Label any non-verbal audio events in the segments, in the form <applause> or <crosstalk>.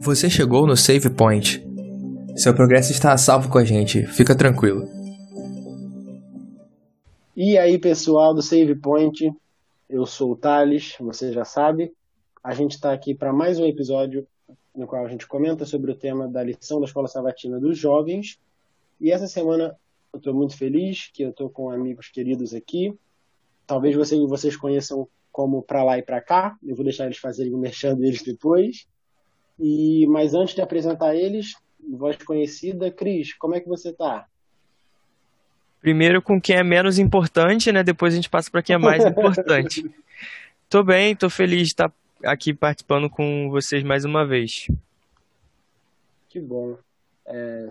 Você chegou no Save Point. Seu progresso está a salvo com a gente, fica tranquilo. E aí, pessoal do Save Point, eu sou o Thales, você já sabe. A gente está aqui para mais um episódio no qual a gente comenta sobre o tema da lição da Escola Sabatina dos Jovens. E essa semana eu estou muito feliz que eu estou com amigos queridos aqui. Talvez vocês, vocês conheçam como Pra Lá e Pra Cá. Eu vou deixar eles fazerem o merchan deles depois. E, mas antes de apresentar eles, voz conhecida, Cris, como é que você está? Primeiro com quem é menos importante, né? Depois a gente passa para quem é mais importante. <laughs> tô bem, tô feliz de estar aqui participando com vocês mais uma vez. Que bom. É,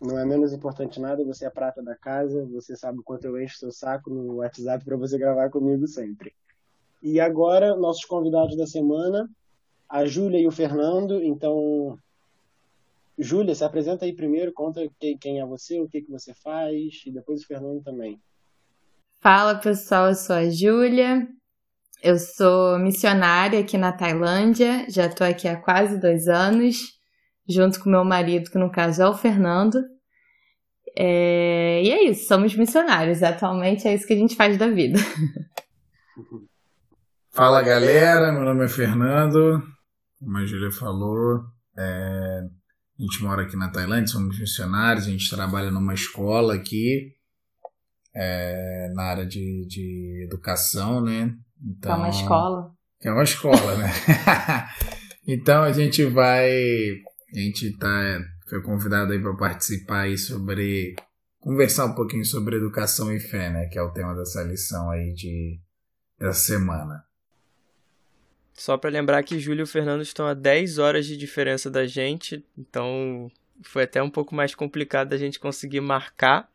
não é menos importante nada, você é prata da casa, você sabe o quanto eu encho seu saco no WhatsApp para você gravar comigo sempre. E agora, nossos convidados da semana, a Júlia e o Fernando. Então, Júlia, se apresenta aí primeiro, conta quem é você, o que, que você faz, e depois o Fernando também. Fala pessoal, eu sou a Júlia, eu sou missionária aqui na Tailândia, já estou aqui há quase dois anos, junto com meu marido, que no caso é o Fernando. É... E é isso, somos missionários, atualmente é isso que a gente faz da vida. <laughs> Fala galera, meu nome é Fernando, como a Júlia falou, é... a gente mora aqui na Tailândia, somos missionários, a gente trabalha numa escola aqui, é... na área de, de educação, né? Então, é uma escola. É uma escola, né? <laughs> então a gente vai. A gente tá, foi convidado aí para participar aí sobre. Conversar um pouquinho sobre educação e fé, né? Que é o tema dessa lição aí de, dessa semana. Só para lembrar que Júlio e o Fernando estão a 10 horas de diferença da gente, então foi até um pouco mais complicado da gente conseguir marcar.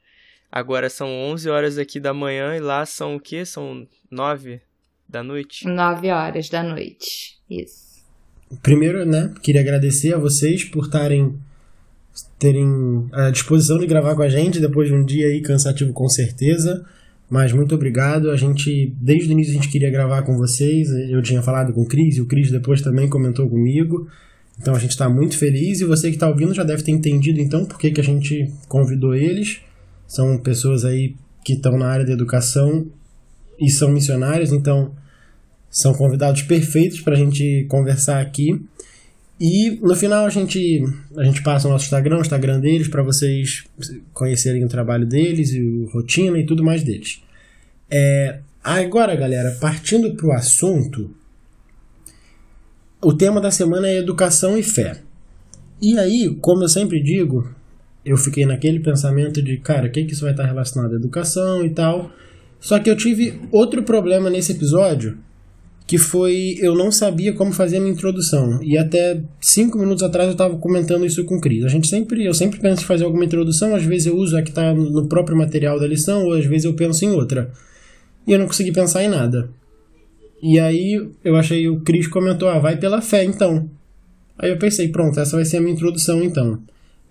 Agora são 11 horas aqui da manhã e lá são o quê? São 9 da noite? Nove horas da noite, isso. Primeiro, né, queria agradecer a vocês por estarem terem a disposição de gravar com a gente depois de um dia aí cansativo com certeza. Mas muito obrigado. A gente, desde o início, a gente queria gravar com vocês. Eu tinha falado com o Cris, e o Cris depois também comentou comigo. Então a gente está muito feliz. E você que está ouvindo já deve ter entendido então por que, que a gente convidou eles. São pessoas aí que estão na área da educação e são missionários, então são convidados perfeitos para a gente conversar aqui. E no final a gente, a gente passa o nosso Instagram, o Instagram deles, para vocês conhecerem o trabalho deles e o rotina e tudo mais deles. É, agora, galera, partindo para o assunto, o tema da semana é educação e fé. E aí, como eu sempre digo, eu fiquei naquele pensamento de, cara, o que, que isso vai estar relacionado à educação e tal. Só que eu tive outro problema nesse episódio, que foi eu não sabia como fazer a minha introdução. E até cinco minutos atrás eu estava comentando isso com o Cris. A gente sempre, eu sempre penso em fazer alguma introdução, às vezes eu uso a que está no próprio material da lição, ou às vezes eu penso em outra. E eu não consegui pensar em nada. E aí eu achei o Cris comentou: "Ah, vai pela fé então". Aí eu pensei, pronto, essa vai ser a minha introdução então.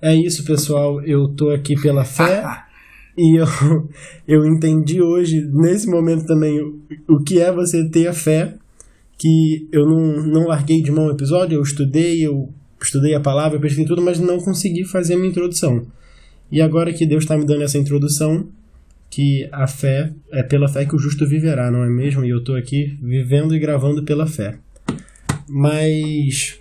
É isso, pessoal, eu tô aqui pela fé. <laughs> E eu, <laughs> eu entendi hoje, nesse momento também, o, o que é você ter a fé que eu não, não larguei de mão o episódio, eu estudei, eu estudei a palavra, eu pesquisei tudo, mas não consegui fazer a minha introdução. E agora que Deus está me dando essa introdução, que a fé é pela fé que o justo viverá, não é mesmo? E eu estou aqui vivendo e gravando pela fé. Mas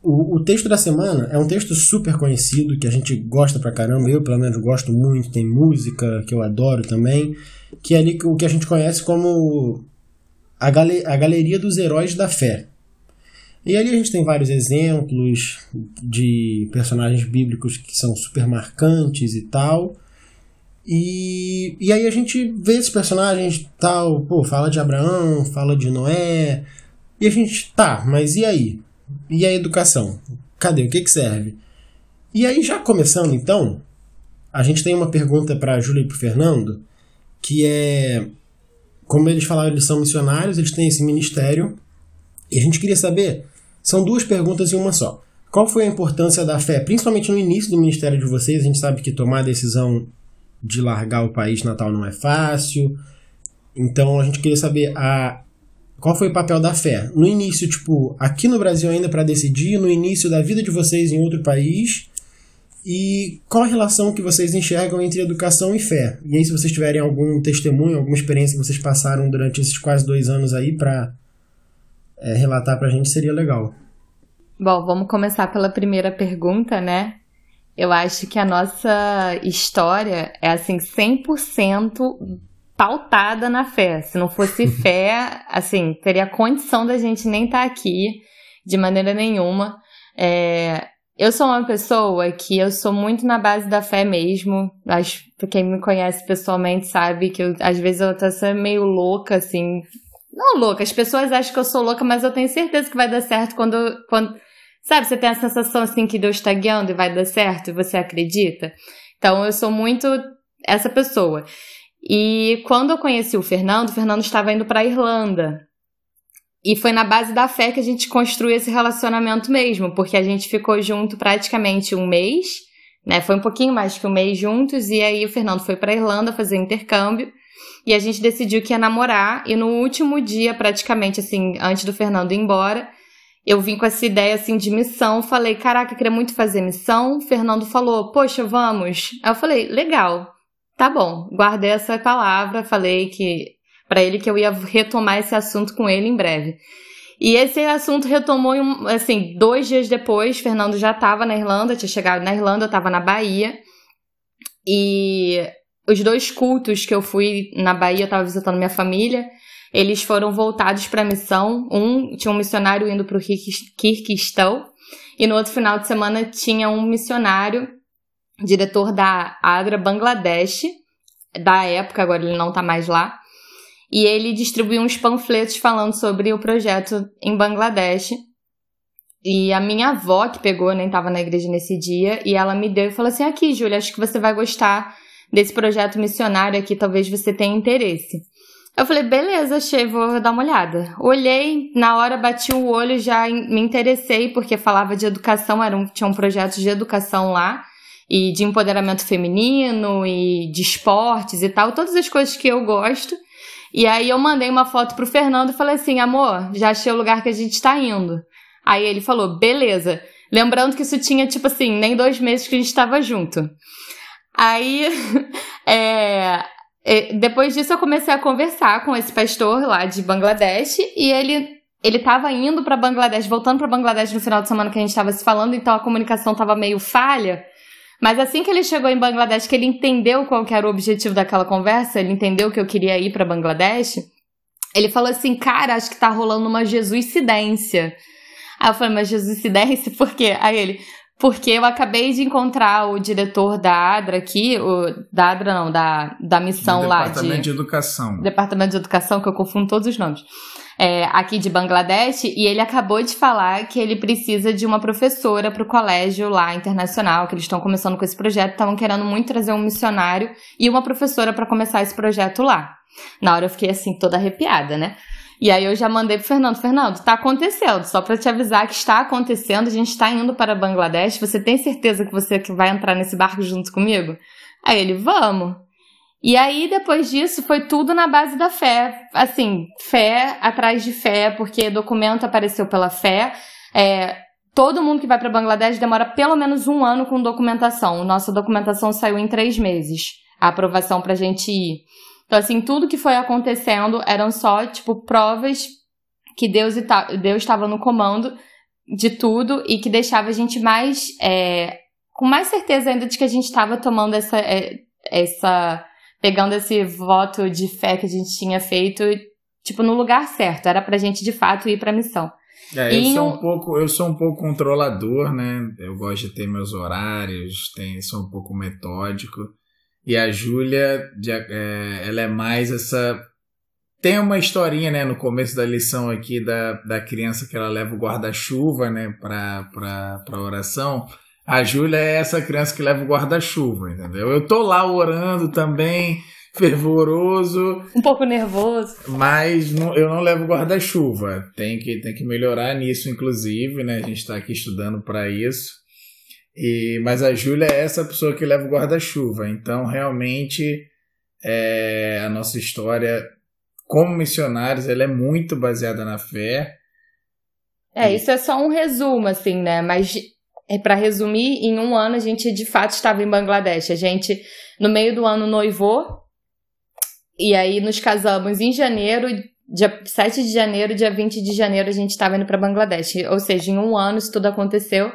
o, o, texto da semana é um texto super conhecido, que a gente gosta pra caramba, eu pelo menos gosto muito, tem música que eu adoro também, que é ali o que a gente conhece como a, gale a Galeria dos Heróis da Fé. E ali a gente tem vários exemplos de personagens bíblicos que são super marcantes e tal. E, e aí a gente vê esses personagens tal, pô, fala de Abraão, fala de Noé. E a gente, tá, mas e aí? E a educação? Cadê? O que, que serve? E aí, já começando então, a gente tem uma pergunta para a Júlia e para Fernando, que é como eles falaram, eles são missionários, eles têm esse ministério. E a gente queria saber, são duas perguntas em uma só. Qual foi a importância da fé, principalmente no início do ministério de vocês? A gente sabe que tomar a decisão de largar o país natal não é fácil. Então a gente queria saber a qual foi o papel da fé? No início, tipo, aqui no Brasil ainda para decidir, no início da vida de vocês em outro país, e qual a relação que vocês enxergam entre educação e fé? E aí, se vocês tiverem algum testemunho, alguma experiência que vocês passaram durante esses quase dois anos aí para é, relatar para a gente, seria legal. Bom, vamos começar pela primeira pergunta, né? Eu acho que a nossa história é assim 100% pautada na fé. Se não fosse <laughs> fé, assim, teria condição da gente nem estar tá aqui de maneira nenhuma. É, eu sou uma pessoa que eu sou muito na base da fé mesmo. Acho que quem me conhece pessoalmente sabe que eu, às vezes eu tô sendo meio louca, assim. Não louca, as pessoas acham que eu sou louca, mas eu tenho certeza que vai dar certo quando. quando sabe, você tem a sensação assim que Deus está guiando e vai dar certo e você acredita. Então eu sou muito essa pessoa. E quando eu conheci o Fernando, o Fernando estava indo para a Irlanda. E foi na base da fé que a gente construiu esse relacionamento mesmo, porque a gente ficou junto praticamente um mês, né? Foi um pouquinho mais que um mês juntos, e aí o Fernando foi para Irlanda fazer intercâmbio, e a gente decidiu que ia namorar, e no último dia, praticamente assim, antes do Fernando ir embora, eu vim com essa ideia assim de missão, falei, caraca, eu queria muito fazer missão. O Fernando falou, poxa, vamos. Aí eu falei, legal, tá bom. Guardei essa palavra, falei que para ele que eu ia retomar esse assunto com ele em breve. E esse assunto retomou, assim, dois dias depois, Fernando já estava na Irlanda, tinha chegado na Irlanda, estava na Bahia. E os dois cultos que eu fui na Bahia, eu estava visitando minha família, eles foram voltados para a missão. Um tinha um missionário indo para o Kirguistão, e no outro final de semana tinha um missionário, diretor da ADRA Bangladesh, da época, agora ele não está mais lá, e ele distribuiu uns panfletos falando sobre o projeto em Bangladesh. E a minha avó, que pegou, nem estava na igreja nesse dia, e ela me deu e falou assim: Aqui, Júlia, acho que você vai gostar desse projeto missionário aqui, talvez você tenha interesse. Eu falei, beleza, achei, vou dar uma olhada. Olhei, na hora bati o olho, já me interessei, porque falava de educação, era um, tinha um projeto de educação lá, e de empoderamento feminino, e de esportes e tal, todas as coisas que eu gosto. E aí eu mandei uma foto pro Fernando e falei assim, amor, já achei o lugar que a gente tá indo. Aí ele falou, beleza. Lembrando que isso tinha, tipo assim, nem dois meses que a gente tava junto. Aí, <laughs> é, é, depois disso eu comecei a conversar com esse pastor lá de Bangladesh e ele ele tava indo para Bangladesh, voltando para Bangladesh no final de semana que a gente tava se falando, então a comunicação tava meio falha. Mas assim que ele chegou em Bangladesh, que ele entendeu qual que era o objetivo daquela conversa, ele entendeu que eu queria ir para Bangladesh, ele falou assim, cara, acho que tá rolando uma jesuicidência. Aí eu falei, mas jesuicidência <laughs> por quê? Aí ele, porque eu acabei de encontrar o diretor da ADRA aqui, o, da ADRA não, da, da missão lá de... Departamento de Educação. Departamento de Educação, que eu confundo todos os nomes é, aqui de Bangladesh e ele acabou de falar que ele precisa de uma professora para o colégio lá internacional, que eles estão começando com esse projeto, estavam querendo muito trazer um missionário e uma professora para começar esse projeto lá. Na hora eu fiquei assim, toda arrepiada, né? E aí eu já mandei pro Fernando, Fernando, tá acontecendo, só para te avisar que está acontecendo, a gente está indo para Bangladesh, você tem certeza que você vai entrar nesse barco junto comigo? Aí ele, vamos. E aí, depois disso, foi tudo na base da fé. Assim, fé atrás de fé, porque documento apareceu pela fé. É, todo mundo que vai para Bangladesh demora pelo menos um ano com documentação. Nossa documentação saiu em três meses. A aprovação pra gente ir. Então, assim, tudo que foi acontecendo eram só, tipo, provas que Deus estava no comando de tudo e que deixava a gente mais. É, com mais certeza ainda de que a gente estava tomando essa. É, essa pegando esse voto de fé que a gente tinha feito, tipo, no lugar certo. Era pra gente, de fato, ir pra missão. É, eu, sou um pouco, eu sou um pouco controlador, né? Eu gosto de ter meus horários, tem, sou um pouco metódico. E a Júlia, é, ela é mais essa. Tem uma historinha, né, no começo da lição aqui da, da criança que ela leva o guarda-chuva, né, pra, pra, pra oração. A Júlia é essa criança que leva o guarda-chuva, entendeu? Eu tô lá orando também, fervoroso. Um pouco nervoso. Mas não, eu não levo guarda-chuva. Tem que, tem que melhorar nisso, inclusive, né? A gente está aqui estudando para isso. E, mas a Júlia é essa pessoa que leva o guarda-chuva. Então, realmente, é, a nossa história como missionários, ela é muito baseada na fé. É, isso é só um resumo, assim, né? Mas para resumir, em um ano a gente de fato estava em Bangladesh. A gente, no meio do ano, noivou. E aí nos casamos em janeiro, dia 7 de janeiro, dia 20 de janeiro a gente estava indo para Bangladesh. Ou seja, em um ano isso tudo aconteceu.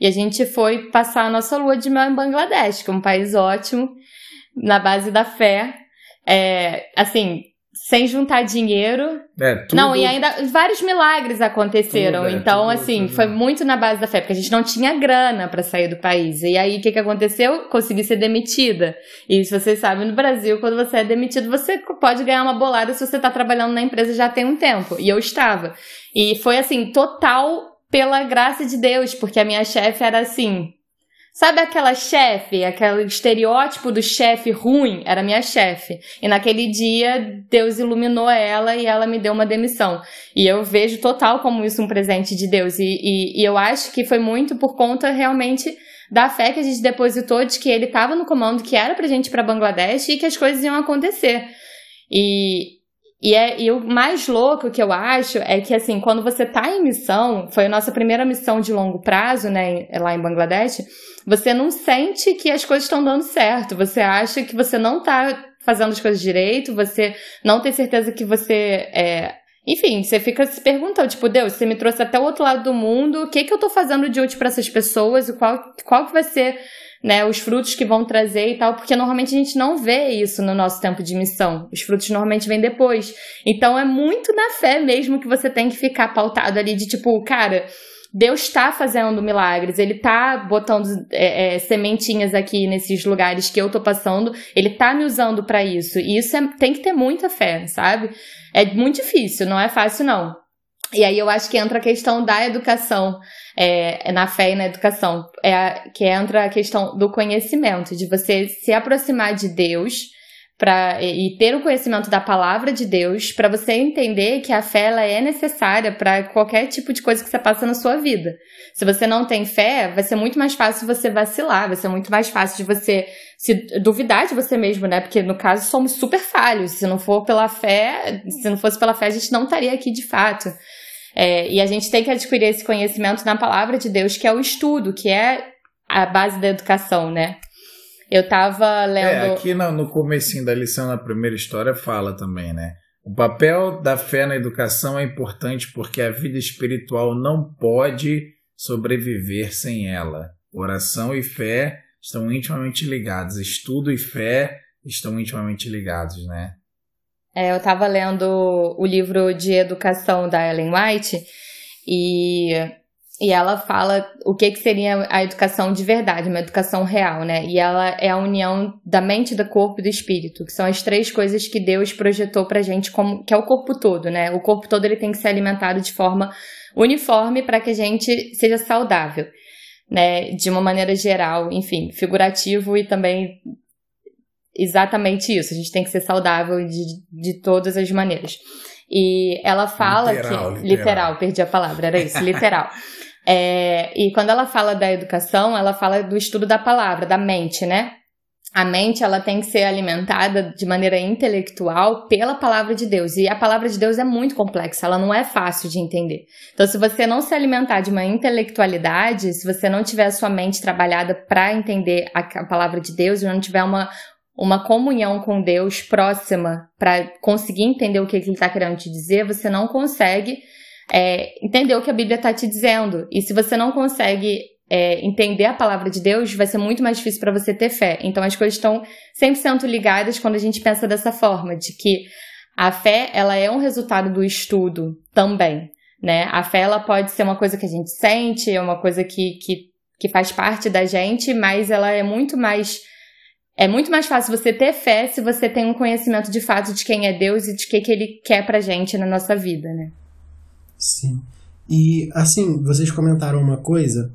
E a gente foi passar a nossa lua de mel em Bangladesh, que é um país ótimo, na base da fé. É, assim, sem juntar dinheiro. É, tudo... Não, e ainda vários milagres aconteceram. Tudo, é, então, tudo, assim, tudo. foi muito na base da fé, porque a gente não tinha grana para sair do país. E aí, o que, que aconteceu? Consegui ser demitida. E se vocês sabem, no Brasil, quando você é demitido, você pode ganhar uma bolada se você tá trabalhando na empresa já tem um tempo. E eu estava. E foi, assim, total pela graça de Deus, porque a minha chefe era assim. Sabe aquela chefe, aquele estereótipo do chefe ruim? Era minha chefe. E naquele dia, Deus iluminou ela e ela me deu uma demissão. E eu vejo total como isso um presente de Deus. E, e, e eu acho que foi muito por conta realmente da fé que a gente depositou de que ele estava no comando, que era pra gente ir pra Bangladesh e que as coisas iam acontecer. E, e, é, e o mais louco que eu acho é que, assim, quando você tá em missão, foi a nossa primeira missão de longo prazo, né, lá em Bangladesh, você não sente que as coisas estão dando certo. Você acha que você não tá fazendo as coisas direito, você não tem certeza que você é. Enfim, você fica se perguntando, tipo, Deus, você me trouxe até o outro lado do mundo, o que que eu tô fazendo de útil para essas pessoas e qual, qual que vai ser né, os frutos que vão trazer e tal, porque normalmente a gente não vê isso no nosso tempo de missão. Os frutos normalmente vêm depois. Então é muito na fé mesmo que você tem que ficar pautado ali de tipo, cara, Deus está fazendo milagres, Ele está botando é, é, sementinhas aqui nesses lugares que eu tô passando, Ele está me usando para isso. E isso é, tem que ter muita fé, sabe? É muito difícil, não é fácil não. E aí eu acho que entra a questão da educação, é, na fé e na educação, é a, que entra a questão do conhecimento, de você se aproximar de Deus pra, e ter o conhecimento da palavra de Deus para você entender que a fé ela é necessária para qualquer tipo de coisa que você passa na sua vida. Se você não tem fé, vai ser muito mais fácil você vacilar, vai ser muito mais fácil de você se duvidar de você mesmo, né? Porque no caso somos super falhos. Se não for pela fé, se não fosse pela fé, a gente não estaria aqui de fato. É, e a gente tem que adquirir esse conhecimento na palavra de Deus, que é o estudo, que é a base da educação, né? Eu tava lendo. É, aqui no, no comecinho da lição, na primeira história, fala também, né? O papel da fé na educação é importante porque a vida espiritual não pode sobreviver sem ela. Oração e fé estão intimamente ligados. Estudo e fé estão intimamente ligados, né? É, eu estava lendo o livro de educação da Ellen White e, e ela fala o que, que seria a educação de verdade, uma educação real, né? E ela é a união da mente, do corpo e do espírito, que são as três coisas que Deus projetou pra gente, como, que é o corpo todo, né? O corpo todo ele tem que ser alimentado de forma uniforme para que a gente seja saudável. Né, de uma maneira geral, enfim, figurativo e também exatamente isso. A gente tem que ser saudável de, de todas as maneiras. E ela fala Literal, que. literal. Literal, perdi a palavra, era isso, literal. É, e quando ela fala da educação, ela fala do estudo da palavra, da mente, né? A mente ela tem que ser alimentada de maneira intelectual pela palavra de Deus. E a palavra de Deus é muito complexa, ela não é fácil de entender. Então, se você não se alimentar de uma intelectualidade, se você não tiver a sua mente trabalhada para entender a, a palavra de Deus, e não tiver uma, uma comunhão com Deus próxima para conseguir entender o que ele está querendo te dizer, você não consegue é, entender o que a Bíblia está te dizendo. E se você não consegue é, entender a palavra de Deus, vai ser muito mais difícil para você ter fé. Então as coisas estão 100% ligadas quando a gente pensa dessa forma, de que a fé ela é um resultado do estudo também. Né? A fé ela pode ser uma coisa que a gente sente, é uma coisa que, que, que faz parte da gente, mas ela é muito mais é muito mais fácil você ter fé se você tem um conhecimento de fato de quem é Deus e de que, que ele quer pra gente na nossa vida, né? Sim. E assim, vocês comentaram uma coisa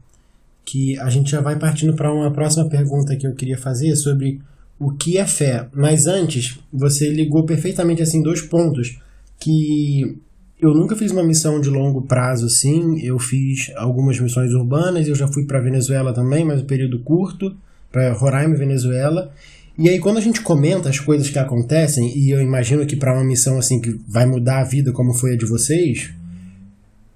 que a gente já vai partindo para uma próxima pergunta que eu queria fazer sobre o que é fé. Mas antes, você ligou perfeitamente assim dois pontos que eu nunca fiz uma missão de longo prazo assim. Eu fiz algumas missões urbanas, eu já fui para Venezuela também, mas um período curto, para Roraima, Venezuela. E aí, quando a gente comenta as coisas que acontecem, e eu imagino que para uma missão assim que vai mudar a vida como foi a de vocês,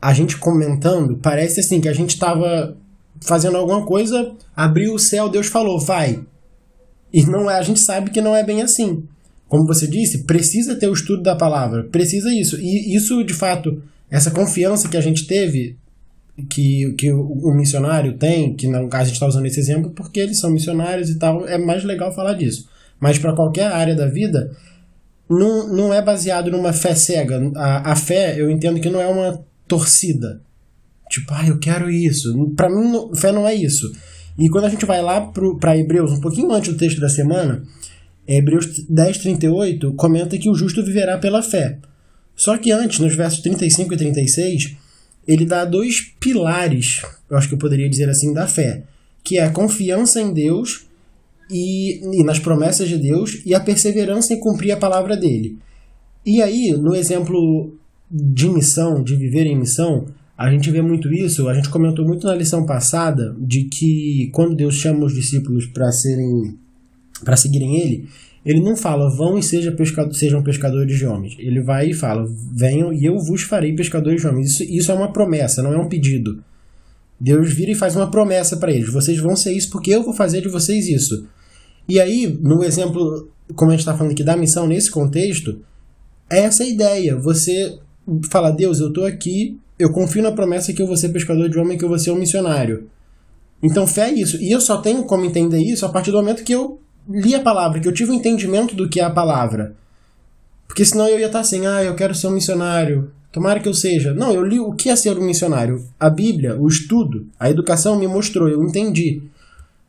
a gente comentando, parece assim que a gente estava fazendo alguma coisa, abriu o céu, Deus falou, vai. E não é, a gente sabe que não é bem assim. Como você disse, precisa ter o estudo da palavra, precisa isso. E isso, de fato, essa confiança que a gente teve, que, que o, o missionário tem, que no caso a gente está usando esse exemplo porque eles são missionários e tal, é mais legal falar disso. Mas para qualquer área da vida, não, não é baseado numa fé cega. A, a fé, eu entendo que não é uma torcida. Tipo, ah, eu quero isso. Para mim, fé não é isso. E quando a gente vai lá para Hebreus, um pouquinho antes do texto da semana, Hebreus 10, 38, comenta que o justo viverá pela fé. Só que antes, nos versos 35 e 36, ele dá dois pilares, eu acho que eu poderia dizer assim, da fé, que é a confiança em Deus e, e nas promessas de Deus e a perseverança em cumprir a palavra dele. E aí, no exemplo de missão, de viver em missão, a gente vê muito isso, a gente comentou muito na lição passada de que quando Deus chama os discípulos para serem para seguirem ele, ele não fala vão e seja pescado, sejam pescadores de homens. Ele vai e fala venham e eu vos farei pescadores de homens. Isso, isso é uma promessa, não é um pedido. Deus vira e faz uma promessa para eles. Vocês vão ser isso porque eu vou fazer de vocês isso. E aí, no exemplo, como a gente está falando aqui da missão nesse contexto, é essa a ideia. Você fala, Deus, eu estou aqui, eu confio na promessa que eu vou ser pescador de homem, que eu vou ser um missionário. Então fé é isso. E eu só tenho como entender isso a partir do momento que eu li a palavra, que eu tive o um entendimento do que é a palavra. Porque senão eu ia estar assim, ah, eu quero ser um missionário. Tomara que eu seja. Não, eu li o que é ser um missionário. A Bíblia, o estudo, a educação me mostrou, eu entendi.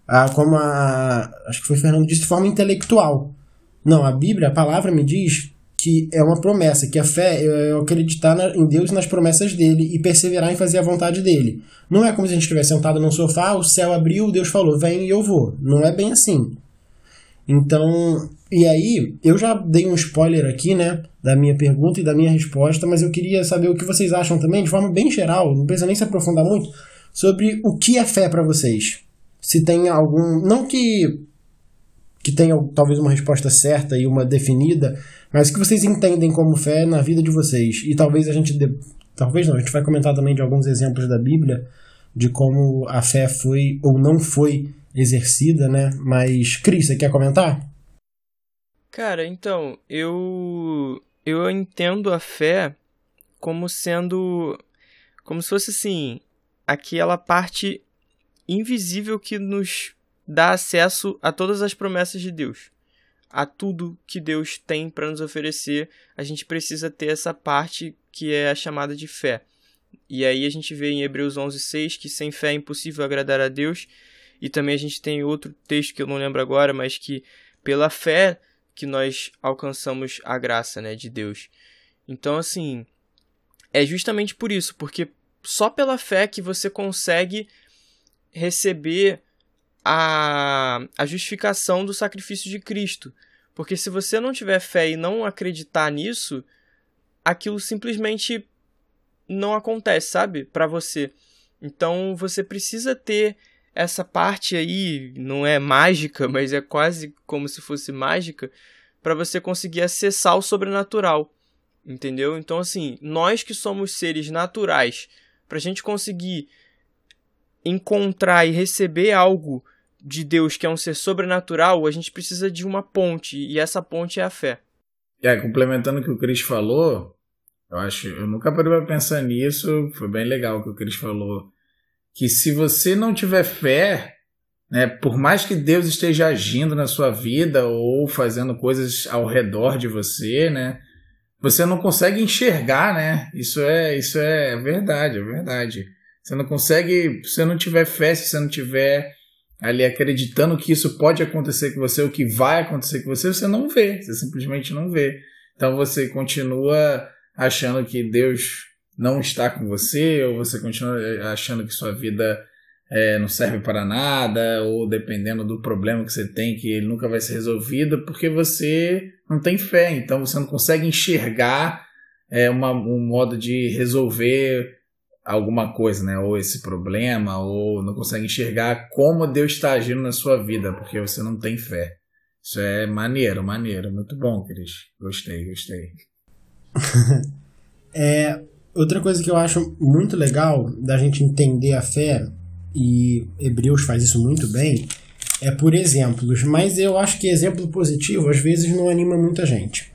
Ah, como a. Acho que foi Fernando disse, de forma intelectual. Não, a Bíblia, a palavra me diz que é uma promessa, que a fé é acreditar na, em Deus e nas promessas dele e perseverar em fazer a vontade dele. Não é como se a gente estivesse sentado num sofá, o céu abriu, Deus falou, vem e eu vou. Não é bem assim. Então, e aí, eu já dei um spoiler aqui, né, da minha pergunta e da minha resposta, mas eu queria saber o que vocês acham também, de forma bem geral, não precisa nem se aprofundar muito, sobre o que é fé para vocês. Se tem algum. Não que que tenha talvez uma resposta certa e uma definida, mas o que vocês entendem como fé na vida de vocês. E talvez a gente. De... Talvez não, a gente vai comentar também de alguns exemplos da Bíblia de como a fé foi ou não foi exercida, né? Mas, Cris, você quer comentar? Cara, então, eu. Eu entendo a fé como sendo. Como se fosse assim. Aquela parte invisível que nos dá acesso a todas as promessas de Deus, a tudo que Deus tem para nos oferecer. A gente precisa ter essa parte que é a chamada de fé. E aí a gente vê em Hebreus 11:6 que sem fé é impossível agradar a Deus. E também a gente tem outro texto que eu não lembro agora, mas que pela fé que nós alcançamos a graça, né, de Deus. Então assim, é justamente por isso, porque só pela fé que você consegue receber a, a justificação do sacrifício de Cristo. Porque se você não tiver fé e não acreditar nisso, aquilo simplesmente não acontece, sabe? Para você. Então você precisa ter essa parte aí, não é mágica, <laughs> mas é quase como se fosse mágica, para você conseguir acessar o sobrenatural. Entendeu? Então, assim, nós que somos seres naturais, para a gente conseguir encontrar e receber algo de Deus que é um ser sobrenatural, a gente precisa de uma ponte, e essa ponte é a fé. É, complementando o que o Cris falou, eu acho, eu nunca parei para pensar nisso, foi bem legal o que o Cris falou, que se você não tiver fé, né, por mais que Deus esteja agindo na sua vida ou fazendo coisas ao redor de você, né, você não consegue enxergar, né? Isso é, isso é verdade, é verdade. Você não consegue, se você não tiver fé, se você não tiver ali acreditando que isso pode acontecer com você, o que vai acontecer com você, você não vê, você simplesmente não vê. Então você continua achando que Deus não está com você, ou você continua achando que sua vida é, não serve para nada, ou dependendo do problema que você tem, que ele nunca vai ser resolvido, porque você não tem fé, então você não consegue enxergar é, uma, um modo de resolver alguma coisa, né? Ou esse problema, ou não consegue enxergar como Deus está agindo na sua vida, porque você não tem fé. Isso é maneiro, maneiro. Muito bom, Cris. Gostei, gostei. <laughs> é, outra coisa que eu acho muito legal da gente entender a fé, e Hebreus faz isso muito bem, é por exemplos. Mas eu acho que exemplo positivo às vezes não anima muita gente.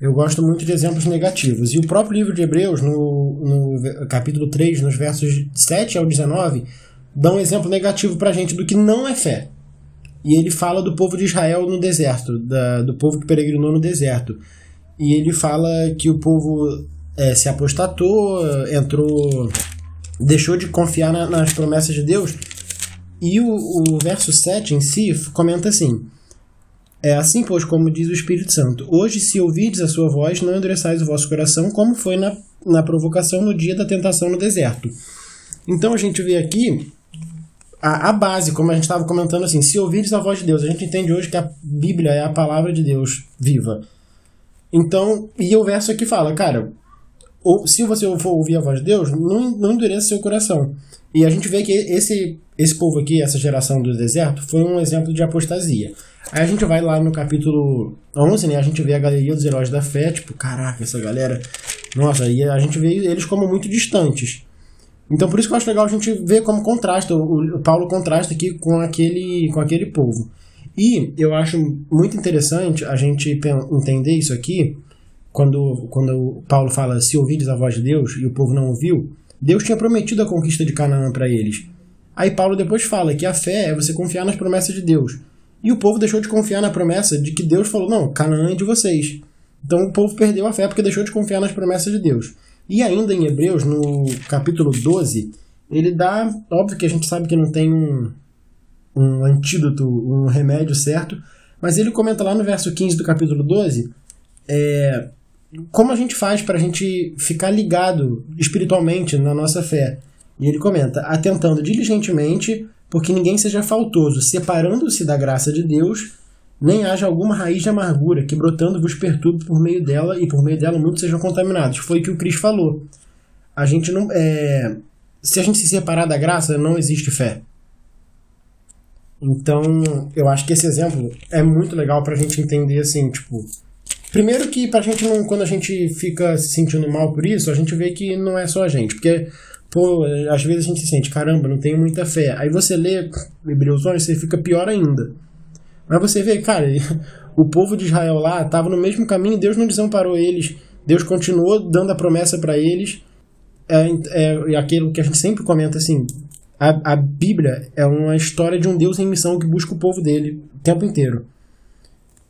Eu gosto muito de exemplos negativos. E o próprio livro de Hebreus, no, no capítulo 3, nos versos 7 ao 19, dá um exemplo negativo para a gente do que não é fé. E ele fala do povo de Israel no deserto, da, do povo que peregrinou no deserto. E ele fala que o povo é, se apostatou, entrou, deixou de confiar na, nas promessas de Deus. E o, o verso 7 em si comenta assim: É assim, pois, como diz o Espírito Santo: Hoje, se ouvides a sua voz, não endureçais o vosso coração, como foi na, na provocação no dia da tentação no deserto. Então a gente vê aqui a, a base, como a gente estava comentando assim, se ouvires a voz de Deus, a gente entende hoje que a Bíblia é a palavra de Deus viva. Então, e o verso aqui fala, cara, ou, se você for ouvir a voz de Deus, não, não endureça seu coração. E a gente vê que esse, esse povo aqui, essa geração do deserto, foi um exemplo de apostasia. Aí a gente vai lá no capítulo 11, né? A gente vê a galeria dos heróis da fé, tipo, caraca, essa galera. Nossa, e a gente vê eles como muito distantes. Então por isso que eu acho legal a gente ver como contrasta, o, Paulo contrasta aqui com aquele, com aquele povo. E eu acho muito interessante a gente entender isso aqui, quando, quando Paulo fala se ouvides a voz de Deus e o povo não ouviu, Deus tinha prometido a conquista de Canaã para eles. Aí Paulo depois fala que a fé é você confiar nas promessas de Deus. E o povo deixou de confiar na promessa de que Deus falou: não, Canaã é de vocês. Então o povo perdeu a fé porque deixou de confiar nas promessas de Deus. E ainda em Hebreus, no capítulo 12, ele dá. Óbvio que a gente sabe que não tem um, um antídoto, um remédio certo, mas ele comenta lá no verso 15 do capítulo 12 é, como a gente faz para a gente ficar ligado espiritualmente na nossa fé. E ele comenta: atentando diligentemente, porque ninguém seja faltoso, separando-se da graça de Deus nem haja alguma raiz de amargura que brotando vos perturbe por meio dela e por meio dela muitos sejam contaminados. Foi o que o Cris falou. A gente não é, se a gente se separar da graça, não existe fé. Então, eu acho que esse exemplo é muito legal pra gente entender assim, tipo, primeiro que pra gente não, quando a gente fica se sentindo mal por isso, a gente vê que não é só a gente, porque pô, às vezes a gente se sente, caramba, não tenho muita fé. Aí você lê Hebreus 11, você fica pior ainda. Mas você vê, cara, <laughs> o povo de Israel lá estava no mesmo caminho, Deus não desamparou eles, Deus continuou dando a promessa para eles. É, é, é, aquilo que a gente sempre comenta assim: a, a Bíblia é uma história de um Deus em missão que busca o povo dele o tempo inteiro.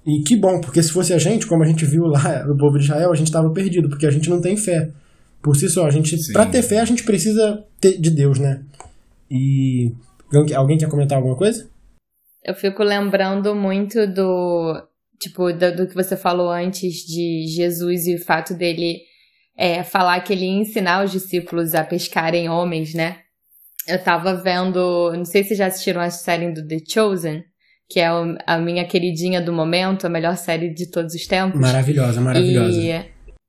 E que bom, porque se fosse a gente, como a gente viu lá <laughs> no povo de Israel, a gente estava perdido, porque a gente não tem fé. Por si só, a gente, para ter fé, a gente precisa ter, de Deus, né? E alguém quer comentar alguma coisa? Eu fico lembrando muito do. Tipo, do, do que você falou antes de Jesus e o fato dele é, falar que ele ia ensinar os discípulos a pescarem homens, né? Eu tava vendo. Não sei se já assistiram a série do The Chosen, que é a minha queridinha do momento, a melhor série de todos os tempos. Maravilhosa, maravilhosa. E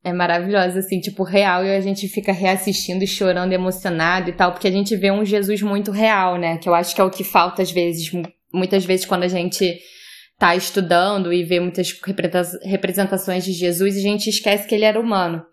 é maravilhosa, assim, tipo, real, e a gente fica reassistindo e chorando, emocionado e tal, porque a gente vê um Jesus muito real, né? Que eu acho que é o que falta às vezes muitas vezes quando a gente tá estudando e vê muitas representações de Jesus, a gente esquece que ele era humano.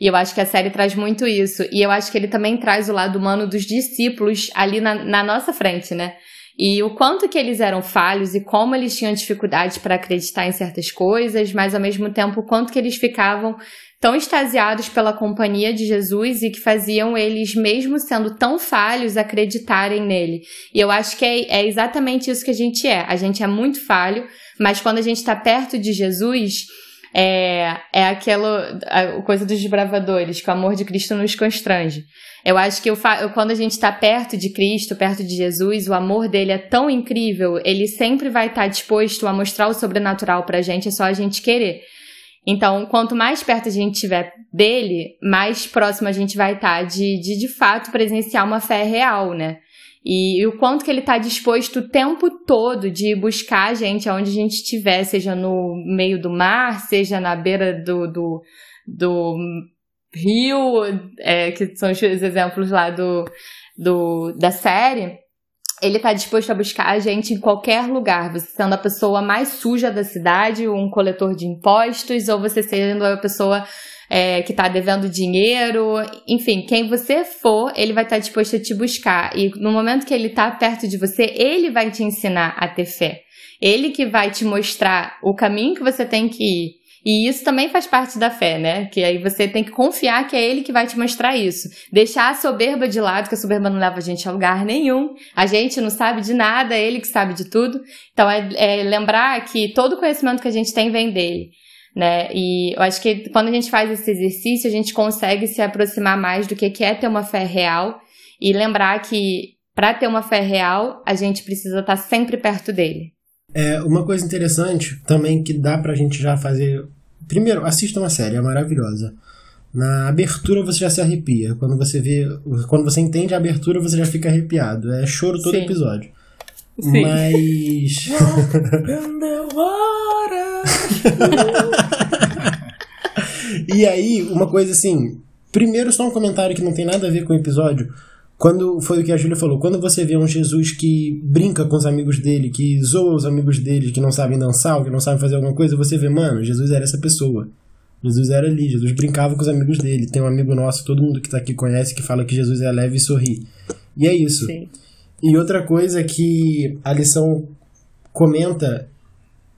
E eu acho que a série traz muito isso. E eu acho que ele também traz o lado humano dos discípulos ali na, na nossa frente, né? E o quanto que eles eram falhos e como eles tinham dificuldade para acreditar em certas coisas, mas ao mesmo tempo o quanto que eles ficavam tão extasiados pela companhia de Jesus e que faziam eles, mesmo sendo tão falhos, acreditarem nele. E eu acho que é, é exatamente isso que a gente é. A gente é muito falho, mas quando a gente está perto de Jesus, é, é aquela coisa dos desbravadores, que o amor de Cristo nos constrange. Eu acho que eu, quando a gente está perto de Cristo, perto de Jesus, o amor dele é tão incrível, ele sempre vai estar tá disposto a mostrar o sobrenatural pra gente, é só a gente querer. Então, quanto mais perto a gente estiver dele, mais próximo a gente vai estar tá de, de, de fato, presenciar uma fé real, né? E, e o quanto que ele está disposto o tempo todo de buscar a gente aonde a gente estiver, seja no meio do mar, seja na beira do, do, do rio, é, que são os exemplos lá do, do, da série. ele está disposto a buscar a gente em qualquer lugar, você sendo a pessoa mais suja da cidade, um coletor de impostos, ou você sendo a pessoa é, que está devendo dinheiro, enfim, quem você for, ele vai estar tá disposto a te buscar. E no momento que ele está perto de você, ele vai te ensinar a ter fé. Ele que vai te mostrar o caminho que você tem que ir. E isso também faz parte da fé, né? Que aí você tem que confiar que é ele que vai te mostrar isso. Deixar a soberba de lado, que a soberba não leva a gente a lugar nenhum. A gente não sabe de nada, é ele que sabe de tudo. Então é, é lembrar que todo o conhecimento que a gente tem vem dele. Né? E eu acho que quando a gente faz esse exercício, a gente consegue se aproximar mais do que é ter uma fé real e lembrar que para ter uma fé real, a gente precisa estar sempre perto dele. É, uma coisa interessante também que dá pra gente já fazer. Primeiro, assista uma série, é maravilhosa. Na abertura você já se arrepia. Quando você vê. Quando você entende a abertura, você já fica arrepiado. É choro todo Sim. episódio. Sim. Mas. <laughs> e aí, uma coisa assim. Primeiro, só um comentário que não tem nada a ver com o episódio. Quando foi o que a Júlia falou, quando você vê um Jesus que brinca com os amigos dele, que zoa os amigos dele, que não sabem dançar, que não sabem fazer alguma coisa, você vê, mano, Jesus era essa pessoa. Jesus era ali, Jesus brincava com os amigos dele. Tem um amigo nosso, todo mundo que tá aqui conhece, que fala que Jesus é leve e sorri. E é isso. Sim. E outra coisa que a lição comenta,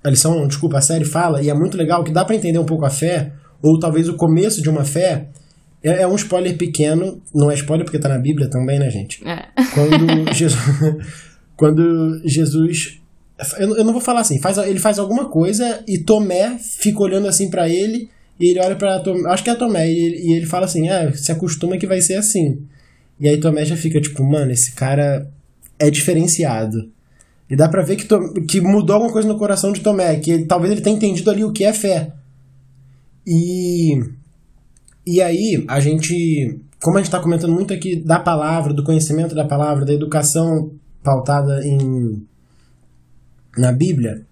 a lição, desculpa, a série fala, e é muito legal, que dá para entender um pouco a fé, ou talvez o começo de uma fé, é, é, um spoiler pequeno, não é spoiler porque tá na Bíblia também, né, gente? É. Quando Jesus. <laughs> quando Jesus. Eu, eu não vou falar assim, faz, ele faz alguma coisa e Tomé fica olhando assim para ele e ele olha para Tomé, acho que é Tomé, e ele, e ele fala assim: ah, se acostuma que vai ser assim. E aí Tomé já fica tipo, mano, esse cara é diferenciado. E dá pra ver que, que mudou alguma coisa no coração de Tomé, que ele, talvez ele tenha entendido ali o que é fé. E e aí, a gente, como a gente está comentando muito aqui da palavra, do conhecimento da palavra, da educação pautada em na Bíblia,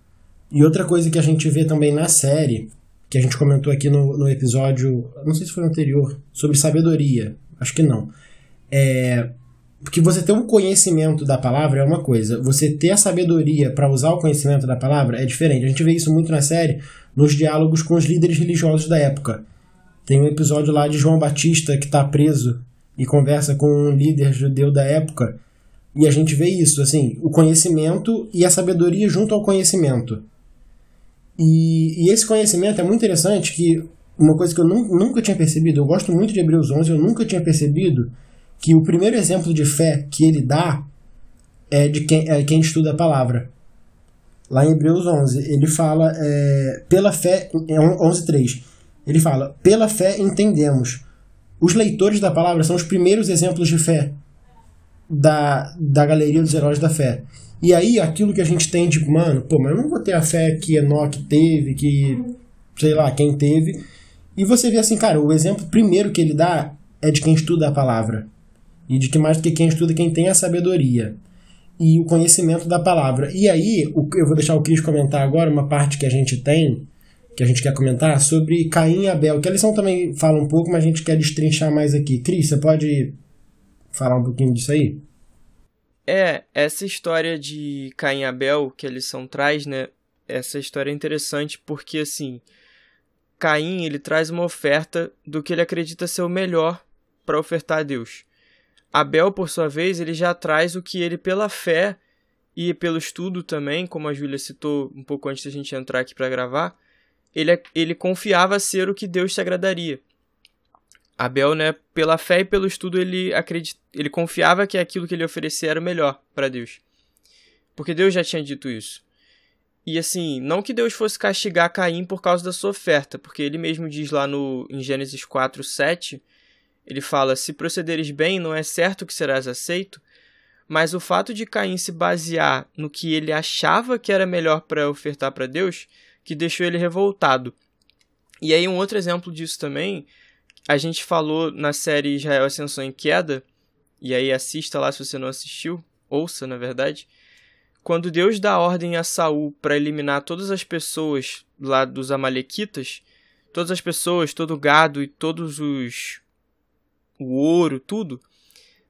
e outra coisa que a gente vê também na série, que a gente comentou aqui no, no episódio, não sei se foi anterior, sobre sabedoria, acho que não. É, porque você ter um conhecimento da palavra é uma coisa, você ter a sabedoria para usar o conhecimento da palavra é diferente. A gente vê isso muito na série, nos diálogos com os líderes religiosos da época. Tem um episódio lá de João Batista que está preso e conversa com um líder judeu da época. E a gente vê isso, assim, o conhecimento e a sabedoria junto ao conhecimento. E, e esse conhecimento é muito interessante que uma coisa que eu nunca tinha percebido, eu gosto muito de Hebreus 11, eu nunca tinha percebido que o primeiro exemplo de fé que ele dá é de quem, é quem estuda a palavra. Lá em Hebreus 11, ele fala, é, pela fé, é 11.3, ele fala: pela fé entendemos. Os leitores da palavra são os primeiros exemplos de fé da, da galeria dos heróis da fé. E aí, aquilo que a gente tem de, mano, pô, mas eu não vou ter a fé que Enoch teve, que sei lá, quem teve. E você vê assim, cara, o exemplo primeiro que ele dá é de quem estuda a palavra. E de que mais do que quem estuda, quem tem a sabedoria e o conhecimento da palavra. E aí, eu vou deixar o Cris comentar agora uma parte que a gente tem que a gente quer comentar sobre Caim e Abel, que a lição também fala um pouco, mas a gente quer destrinchar mais aqui. Cris, você pode falar um pouquinho disso aí? É, essa história de Caim e Abel que a lição traz, né? Essa história é interessante porque, assim, Caim ele traz uma oferta do que ele acredita ser o melhor para ofertar a Deus. Abel, por sua vez, ele já traz o que ele, pela fé e pelo estudo também, como a Júlia citou um pouco antes da gente entrar aqui para gravar, ele, ele confiava ser o que Deus se agradaria. Abel, né, pela fé e pelo estudo, ele, acredit... ele confiava que aquilo que ele oferecia era o melhor para Deus. Porque Deus já tinha dito isso. E assim, não que Deus fosse castigar Caim por causa da sua oferta, porque ele mesmo diz lá no, em Gênesis 4, 7, ele fala: Se procederes bem, não é certo que serás aceito. Mas o fato de Caim se basear no que ele achava que era melhor para ofertar para Deus que deixou ele revoltado. E aí um outro exemplo disso também, a gente falou na série Israel Ascensão em Queda, e aí assista lá se você não assistiu, ouça na verdade, quando Deus dá ordem a Saul para eliminar todas as pessoas lá dos amalequitas, todas as pessoas, todo o gado e todos os o ouro, tudo,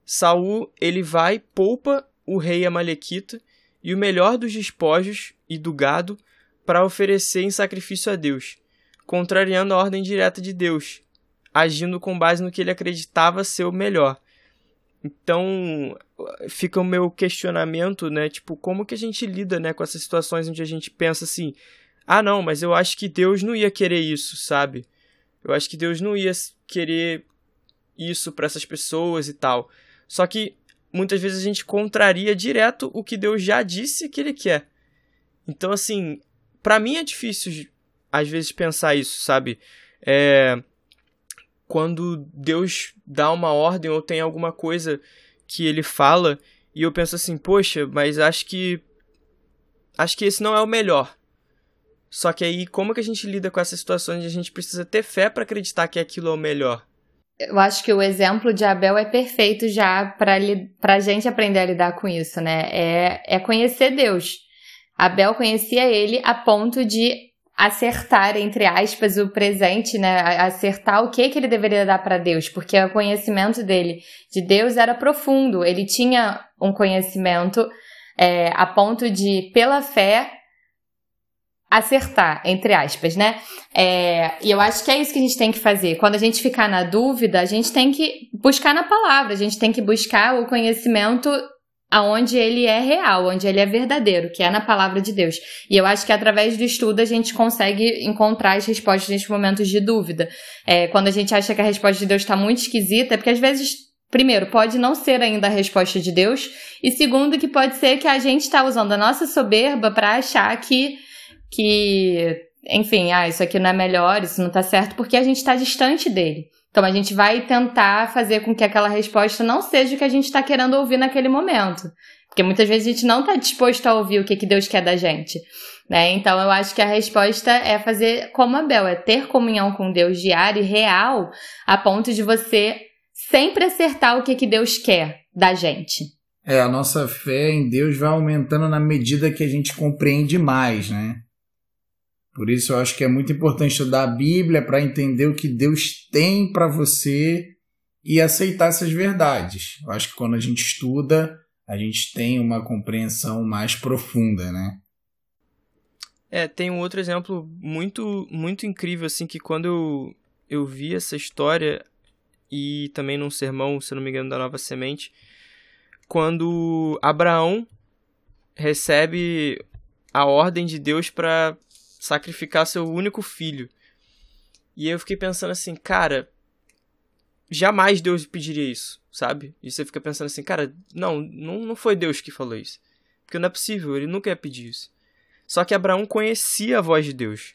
Saul ele vai poupa o rei Amalequita e o melhor dos despojos e do gado para oferecer em sacrifício a Deus, contrariando a ordem direta de Deus, agindo com base no que ele acreditava ser o melhor. Então, fica o meu questionamento, né? Tipo, como que a gente lida, né, com essas situações onde a gente pensa assim: "Ah, não, mas eu acho que Deus não ia querer isso", sabe? Eu acho que Deus não ia querer isso para essas pessoas e tal. Só que muitas vezes a gente contraria direto o que Deus já disse que ele quer. Então, assim, para mim é difícil às vezes pensar isso, sabe? É, quando Deus dá uma ordem ou tem alguma coisa que ele fala e eu penso assim, poxa, mas acho que acho que esse não é o melhor. Só que aí como que a gente lida com essas situações onde a gente precisa ter fé para acreditar que aquilo é o melhor? Eu acho que o exemplo de Abel é perfeito já para a gente aprender a lidar com isso, né? É, é conhecer Deus. Abel conhecia ele a ponto de acertar, entre aspas, o presente, né? Acertar o que, que ele deveria dar para Deus, porque o conhecimento dele de Deus era profundo. Ele tinha um conhecimento é, a ponto de, pela fé, acertar, entre aspas, né? É, e eu acho que é isso que a gente tem que fazer. Quando a gente ficar na dúvida, a gente tem que buscar na palavra, a gente tem que buscar o conhecimento aonde ele é real, onde ele é verdadeiro, que é na palavra de Deus. E eu acho que através do estudo a gente consegue encontrar as respostas nesses momentos de dúvida. É, quando a gente acha que a resposta de Deus está muito esquisita, é porque às vezes Primeiro, pode não ser ainda a resposta de Deus, e segundo, que pode ser que a gente está usando a nossa soberba para achar que, que, enfim, ah, isso aqui não é melhor, isso não está certo, porque a gente está distante dele. Então a gente vai tentar fazer com que aquela resposta não seja o que a gente está querendo ouvir naquele momento. Porque muitas vezes a gente não está disposto a ouvir o que, que Deus quer da gente. Né? Então eu acho que a resposta é fazer como Abel, é ter comunhão com Deus diário e real, a ponto de você sempre acertar o que, que Deus quer da gente. É, a nossa fé em Deus vai aumentando na medida que a gente compreende mais, né? Por isso eu acho que é muito importante estudar a Bíblia para entender o que Deus tem para você e aceitar essas verdades. Eu acho que quando a gente estuda, a gente tem uma compreensão mais profunda, né? É, tem um outro exemplo muito muito incrível assim que quando eu, eu vi essa história e também num sermão, se não me engano, da Nova Semente, quando Abraão recebe a ordem de Deus para sacrificar seu único filho. E eu fiquei pensando assim, cara, jamais Deus pediria isso, sabe? E você fica pensando assim, cara, não, não, não foi Deus que falou isso. Porque não é possível, ele nunca ia pedir isso. Só que Abraão conhecia a voz de Deus.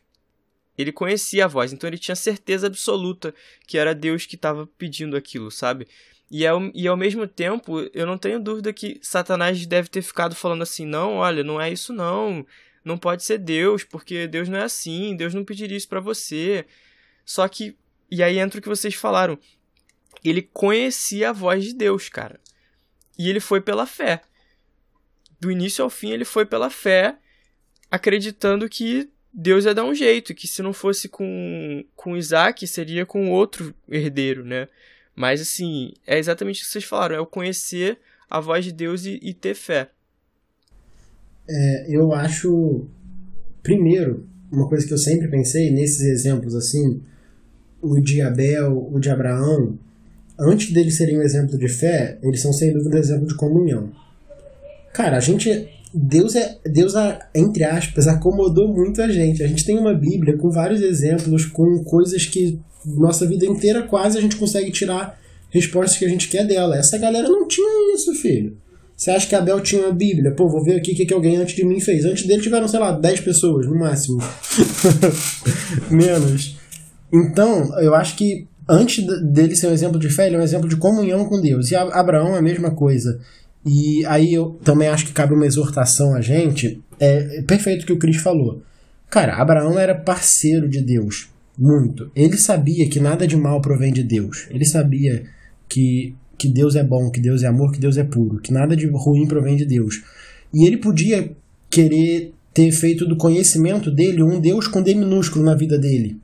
Ele conhecia a voz, então ele tinha certeza absoluta que era Deus que estava pedindo aquilo, sabe? E ao, e ao mesmo tempo, eu não tenho dúvida que Satanás deve ter ficado falando assim: não, olha, não é isso não não pode ser Deus, porque Deus não é assim, Deus não pediria isso para você. Só que, e aí entra o que vocês falaram, ele conhecia a voz de Deus, cara. E ele foi pela fé. Do início ao fim, ele foi pela fé, acreditando que Deus ia dar um jeito, que se não fosse com, com Isaac, seria com outro herdeiro, né? Mas assim, é exatamente o que vocês falaram, é o conhecer a voz de Deus e, e ter fé. É, eu acho, primeiro, uma coisa que eu sempre pensei nesses exemplos assim, o de Abel, o de Abraão, antes deles serem um exemplo de fé, eles são sem dúvida um exemplo de comunhão. Cara, a gente. Deus é. Deus, entre aspas, acomodou muito a gente. A gente tem uma Bíblia com vários exemplos, com coisas que nossa vida inteira quase a gente consegue tirar respostas que a gente quer dela. Essa galera não tinha isso, filho. Você acha que Abel tinha uma Bíblia? Pô, vou ver aqui o que, que alguém antes de mim fez. Antes dele tiveram, sei lá, 10 pessoas, no máximo. <laughs> Menos. Então, eu acho que antes dele ser um exemplo de fé, ele é um exemplo de comunhão com Deus. E Abraão é a mesma coisa. E aí eu também acho que cabe uma exortação a gente. É, é perfeito o que o Cris falou. Cara, Abraão era parceiro de Deus. Muito. Ele sabia que nada de mal provém de Deus. Ele sabia que que Deus é bom, que Deus é amor, que Deus é puro, que nada de ruim provém de Deus. E ele podia querer ter feito do conhecimento dele um Deus com D minúsculo na vida dele.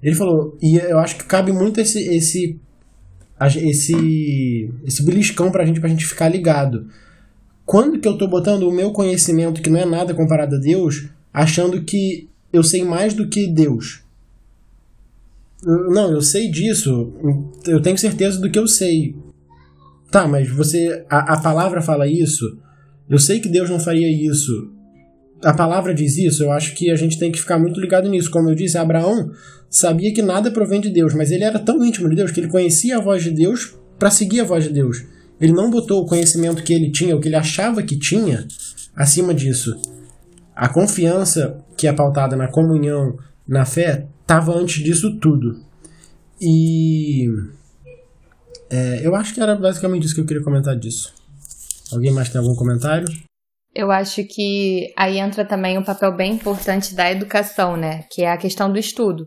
Ele falou, e eu acho que cabe muito esse, esse esse, esse beliscão pra gente, pra gente ficar ligado. Quando que eu tô botando o meu conhecimento, que não é nada comparado a Deus, achando que eu sei mais do que Deus? Não, eu sei disso, eu tenho certeza do que eu sei. Tá, mas você. A, a palavra fala isso. Eu sei que Deus não faria isso. A palavra diz isso, eu acho que a gente tem que ficar muito ligado nisso. Como eu disse, Abraão sabia que nada provém de Deus, mas ele era tão íntimo de Deus que ele conhecia a voz de Deus para seguir a voz de Deus. Ele não botou o conhecimento que ele tinha, o que ele achava que tinha, acima disso. A confiança que é pautada na comunhão, na fé, estava antes disso tudo. E é, eu acho que era basicamente isso que eu queria comentar disso. Alguém mais tem algum comentário? Eu acho que aí entra também um papel bem importante da educação, né? Que é a questão do estudo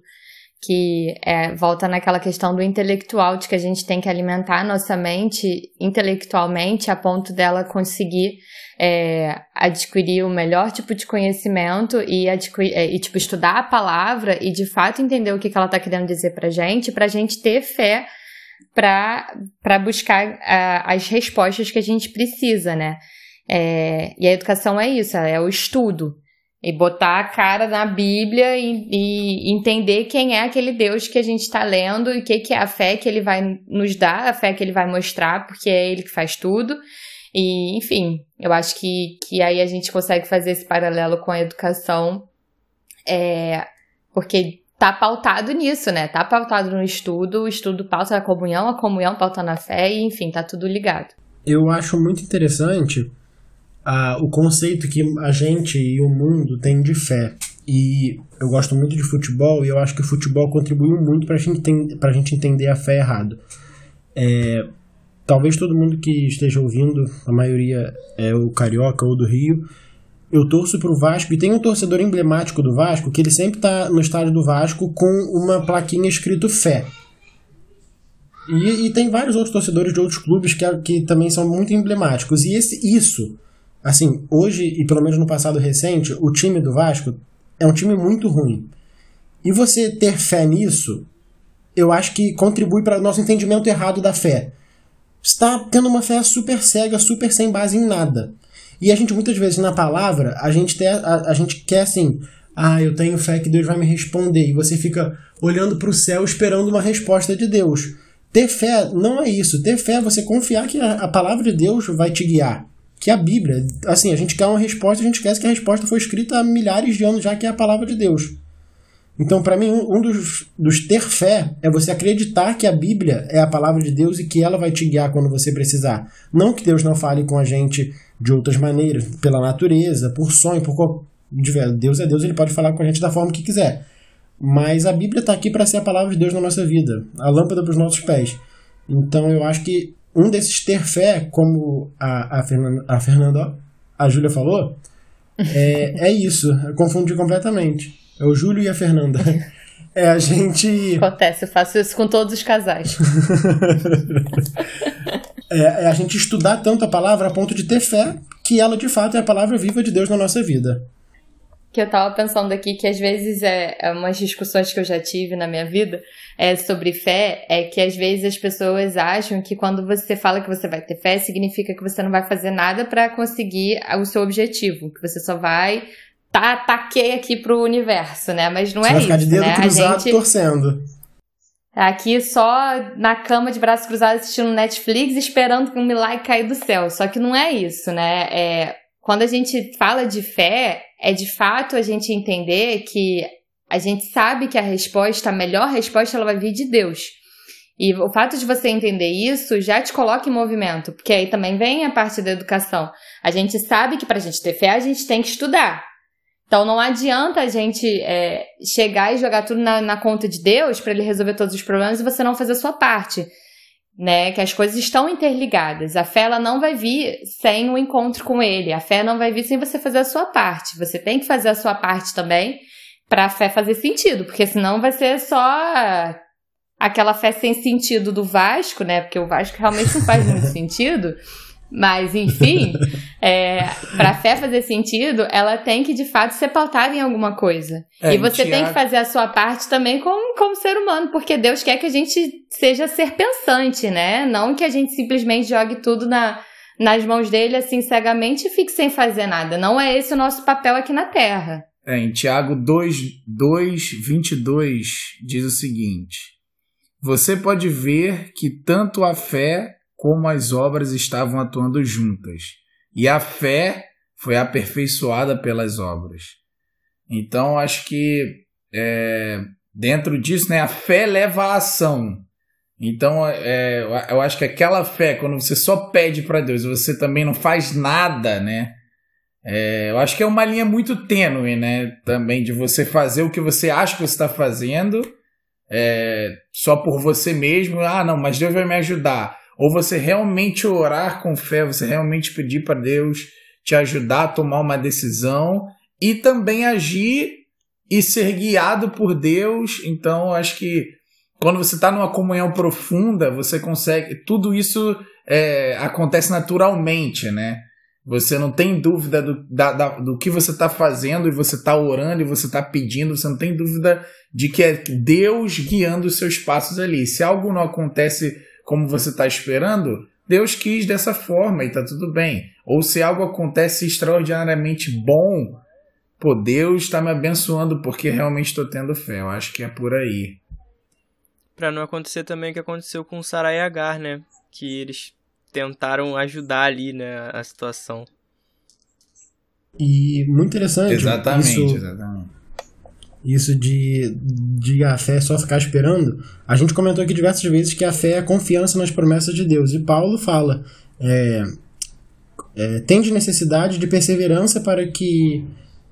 que é, volta naquela questão do intelectual, de que a gente tem que alimentar nossa mente intelectualmente a ponto dela conseguir é, adquirir o melhor tipo de conhecimento e, é, e tipo, estudar a palavra e de fato entender o que, que ela está querendo dizer para gente, para a gente ter fé para buscar as respostas que a gente precisa, né? É, e a educação é isso, é o estudo. E botar a cara na Bíblia e, e entender quem é aquele Deus que a gente está lendo e o que, que é a fé que ele vai nos dar, a fé que ele vai mostrar, porque é ele que faz tudo. E, enfim, eu acho que, que aí a gente consegue fazer esse paralelo com a educação, é, porque tá pautado nisso, né? Tá pautado no estudo, o estudo pauta na comunhão, a comunhão pauta na fé, e enfim, tá tudo ligado. Eu acho muito interessante o conceito que a gente e o mundo tem de fé. E eu gosto muito de futebol e eu acho que o futebol contribuiu muito para gente a gente entender a fé errado. É, talvez todo mundo que esteja ouvindo, a maioria é o carioca ou do Rio, eu torço pro Vasco e tem um torcedor emblemático do Vasco que ele sempre tá no estádio do Vasco com uma plaquinha escrito fé. E, e tem vários outros torcedores de outros clubes que, que também são muito emblemáticos. E esse, isso Assim, hoje, e pelo menos no passado recente, o time do Vasco é um time muito ruim. E você ter fé nisso, eu acho que contribui para o nosso entendimento errado da fé. está tendo uma fé super cega, super sem base em nada. E a gente, muitas vezes, na palavra, a gente, tem, a, a gente quer assim, ah, eu tenho fé que Deus vai me responder. E você fica olhando para o céu esperando uma resposta de Deus. Ter fé não é isso. Ter fé é você confiar que a, a palavra de Deus vai te guiar que a Bíblia, assim, a gente quer uma resposta, a gente quer que a resposta foi escrita há milhares de anos já, que é a palavra de Deus. Então, para mim, um dos, dos ter fé é você acreditar que a Bíblia é a palavra de Deus e que ela vai te guiar quando você precisar. Não que Deus não fale com a gente de outras maneiras, pela natureza, por sonho, por Deus é Deus, ele pode falar com a gente da forma que quiser. Mas a Bíblia está aqui para ser a palavra de Deus na nossa vida, a lâmpada para os nossos pés. Então eu acho que um desses ter fé, como a, a, Fernanda, a, Fernanda, a Júlia falou, é, é isso. Eu confundi completamente. É o Júlio e a Fernanda. <laughs> É a gente. Acontece, eu faço isso com todos os casais. <laughs> é, é a gente estudar tanto a palavra a ponto de ter fé que ela de fato é a palavra viva de Deus na nossa vida que eu tava pensando aqui que às vezes é, é umas discussões que eu já tive na minha vida é sobre fé, é que às vezes as pessoas acham que quando você fala que você vai ter fé, significa que você não vai fazer nada para conseguir o seu objetivo, que você só vai tá taquei aqui pro universo, né? Mas não você é vai isso, ficar de dedo né? cruzado a gente torcendo. Aqui só na cama de braços cruzados assistindo Netflix esperando que um milagre caia do céu. Só que não é isso, né? É, quando a gente fala de fé, é de fato a gente entender que a gente sabe que a resposta, a melhor resposta, ela vai vir de Deus. E o fato de você entender isso já te coloca em movimento, porque aí também vem a parte da educação. A gente sabe que para a gente ter fé, a gente tem que estudar. Então não adianta a gente é, chegar e jogar tudo na, na conta de Deus para ele resolver todos os problemas e você não fazer a sua parte né? Que as coisas estão interligadas. A fé ela não vai vir sem o um encontro com ele. A fé não vai vir sem você fazer a sua parte. Você tem que fazer a sua parte também para a fé fazer sentido, porque senão vai ser só aquela fé sem sentido do Vasco, né? Porque o Vasco realmente não faz muito <laughs> sentido. Mas, enfim, <laughs> é, para a fé fazer sentido, ela tem que de fato ser pautada em alguma coisa. É, e você Tiago... tem que fazer a sua parte também como, como ser humano, porque Deus quer que a gente seja ser pensante, né? Não que a gente simplesmente jogue tudo na, nas mãos dele assim cegamente e fique sem fazer nada. Não é esse o nosso papel aqui na Terra. É, em Tiago 2, 2, 22 diz o seguinte: Você pode ver que tanto a fé como as obras estavam atuando juntas, e a fé foi aperfeiçoada pelas obras. Então, acho que é, dentro disso, né, a fé leva à ação. Então, é, eu acho que aquela fé, quando você só pede para Deus você também não faz nada, né? É, eu acho que é uma linha muito tênue, né? Também de você fazer o que você acha que você está fazendo é, só por você mesmo. Ah, não, mas Deus vai me ajudar. Ou você realmente orar com fé, você realmente pedir para Deus te ajudar a tomar uma decisão e também agir e ser guiado por Deus. Então, acho que quando você está numa comunhão profunda, você consegue. Tudo isso é, acontece naturalmente, né? Você não tem dúvida do, da, da, do que você está fazendo e você está orando e você está pedindo, você não tem dúvida de que é Deus guiando os seus passos ali. Se algo não acontece como você está esperando, Deus quis dessa forma e está tudo bem. Ou se algo acontece extraordinariamente bom, pô, Deus está me abençoando porque realmente estou tendo fé. Eu acho que é por aí para não acontecer também o que aconteceu com Sarai e Agar, né? Que eles tentaram ajudar ali, né, a situação. E muito interessante. Exatamente, isso, exatamente. Isso de, de a fé só ficar esperando. A gente comentou aqui diversas vezes que a fé é confiança nas promessas de Deus. E Paulo fala: é, é, tem de necessidade de perseverança para que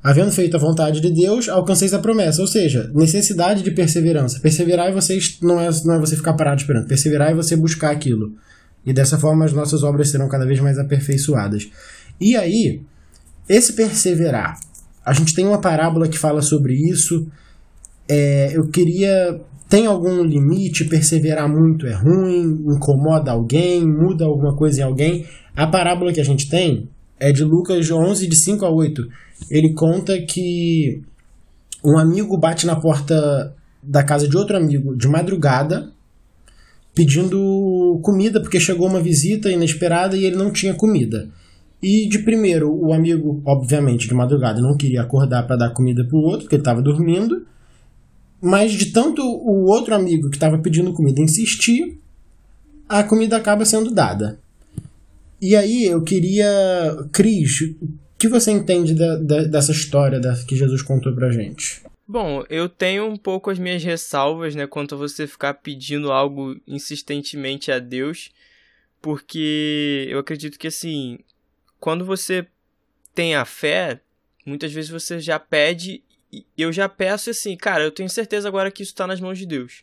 havendo feito a vontade de Deus, alcanceis a promessa. Ou seja, necessidade de perseverança. Perseverar e vocês não é, não é você ficar parado esperando. Perseverar é você buscar aquilo. E dessa forma as nossas obras serão cada vez mais aperfeiçoadas. E aí, esse perseverar. A gente tem uma parábola que fala sobre isso. É, eu queria. Tem algum limite? Perseverar muito é ruim? Incomoda alguém? Muda alguma coisa em alguém? A parábola que a gente tem é de Lucas 11, de 5 a 8 ele conta que um amigo bate na porta da casa de outro amigo de madrugada pedindo comida porque chegou uma visita inesperada e ele não tinha comida. E de primeiro, o amigo, obviamente, de madrugada não queria acordar para dar comida para o outro, porque ele estava dormindo. Mas de tanto o outro amigo que estava pedindo comida insistir, a comida acaba sendo dada. E aí eu queria, Cris, que você entende da, da, dessa história da, que Jesus contou pra gente? Bom, eu tenho um pouco as minhas ressalvas, né, quanto a você ficar pedindo algo insistentemente a Deus, porque eu acredito que assim, quando você tem a fé, muitas vezes você já pede, eu já peço assim, cara, eu tenho certeza agora que isso está nas mãos de Deus,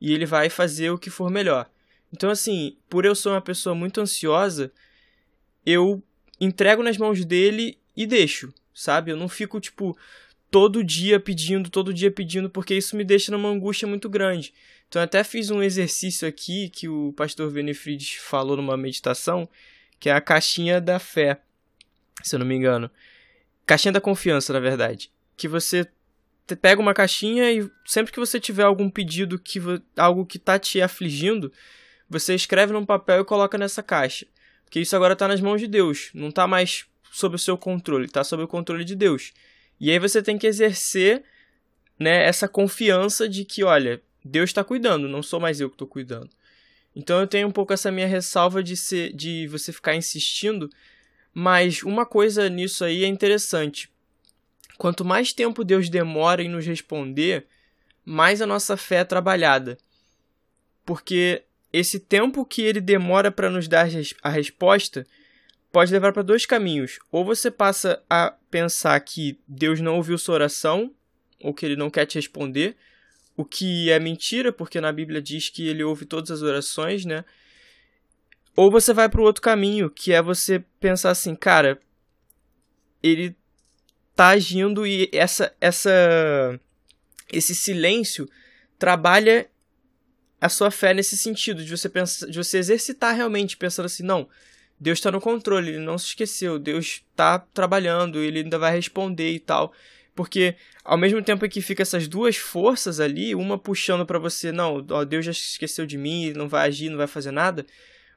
e Ele vai fazer o que for melhor. Então, assim, por eu ser uma pessoa muito ansiosa, eu entrego nas mãos dele e deixo, sabe? Eu não fico, tipo, todo dia pedindo, todo dia pedindo, porque isso me deixa numa angústia muito grande. Então, até fiz um exercício aqui que o pastor Benefrides falou numa meditação, que é a caixinha da fé, se eu não me engano. Caixinha da confiança, na verdade. Que você pega uma caixinha e sempre que você tiver algum pedido, que algo que tá te afligindo, você escreve num papel e coloca nessa caixa. Porque isso agora está nas mãos de Deus, não está mais sob o seu controle, está sob o controle de Deus. E aí você tem que exercer né, essa confiança de que, olha, Deus está cuidando, não sou mais eu que estou cuidando. Então eu tenho um pouco essa minha ressalva de, ser, de você ficar insistindo, mas uma coisa nisso aí é interessante. Quanto mais tempo Deus demora em nos responder, mais a nossa fé é trabalhada. Porque esse tempo que ele demora para nos dar a resposta pode levar para dois caminhos. Ou você passa a pensar que Deus não ouviu sua oração, ou que ele não quer te responder, o que é mentira, porque na Bíblia diz que ele ouve todas as orações, né? Ou você vai para o outro caminho, que é você pensar assim, cara, ele tá agindo e essa essa esse silêncio trabalha a sua fé nesse sentido, de você pensar, de você exercitar realmente pensando assim, não, Deus está no controle, ele não se esqueceu, Deus está trabalhando, ele ainda vai responder e tal. Porque ao mesmo tempo que fica essas duas forças ali, uma puxando para você, não, ó, Deus já esqueceu de mim, não vai agir, não vai fazer nada,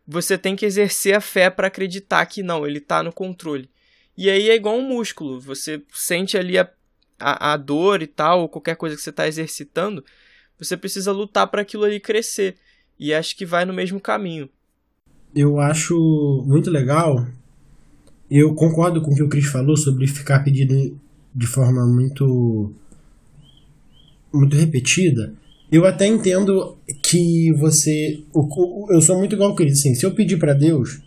você tem que exercer a fé para acreditar que não, ele está no controle. E aí é igual um músculo, você sente ali a, a, a dor e tal, ou qualquer coisa que você está exercitando, você precisa lutar para aquilo ali crescer. E acho que vai no mesmo caminho eu acho muito legal. Eu concordo com o que o Cris falou sobre ficar pedindo de forma muito muito repetida. Eu até entendo que você. Eu sou muito igual ao Cris. Assim, se eu pedir para Deus,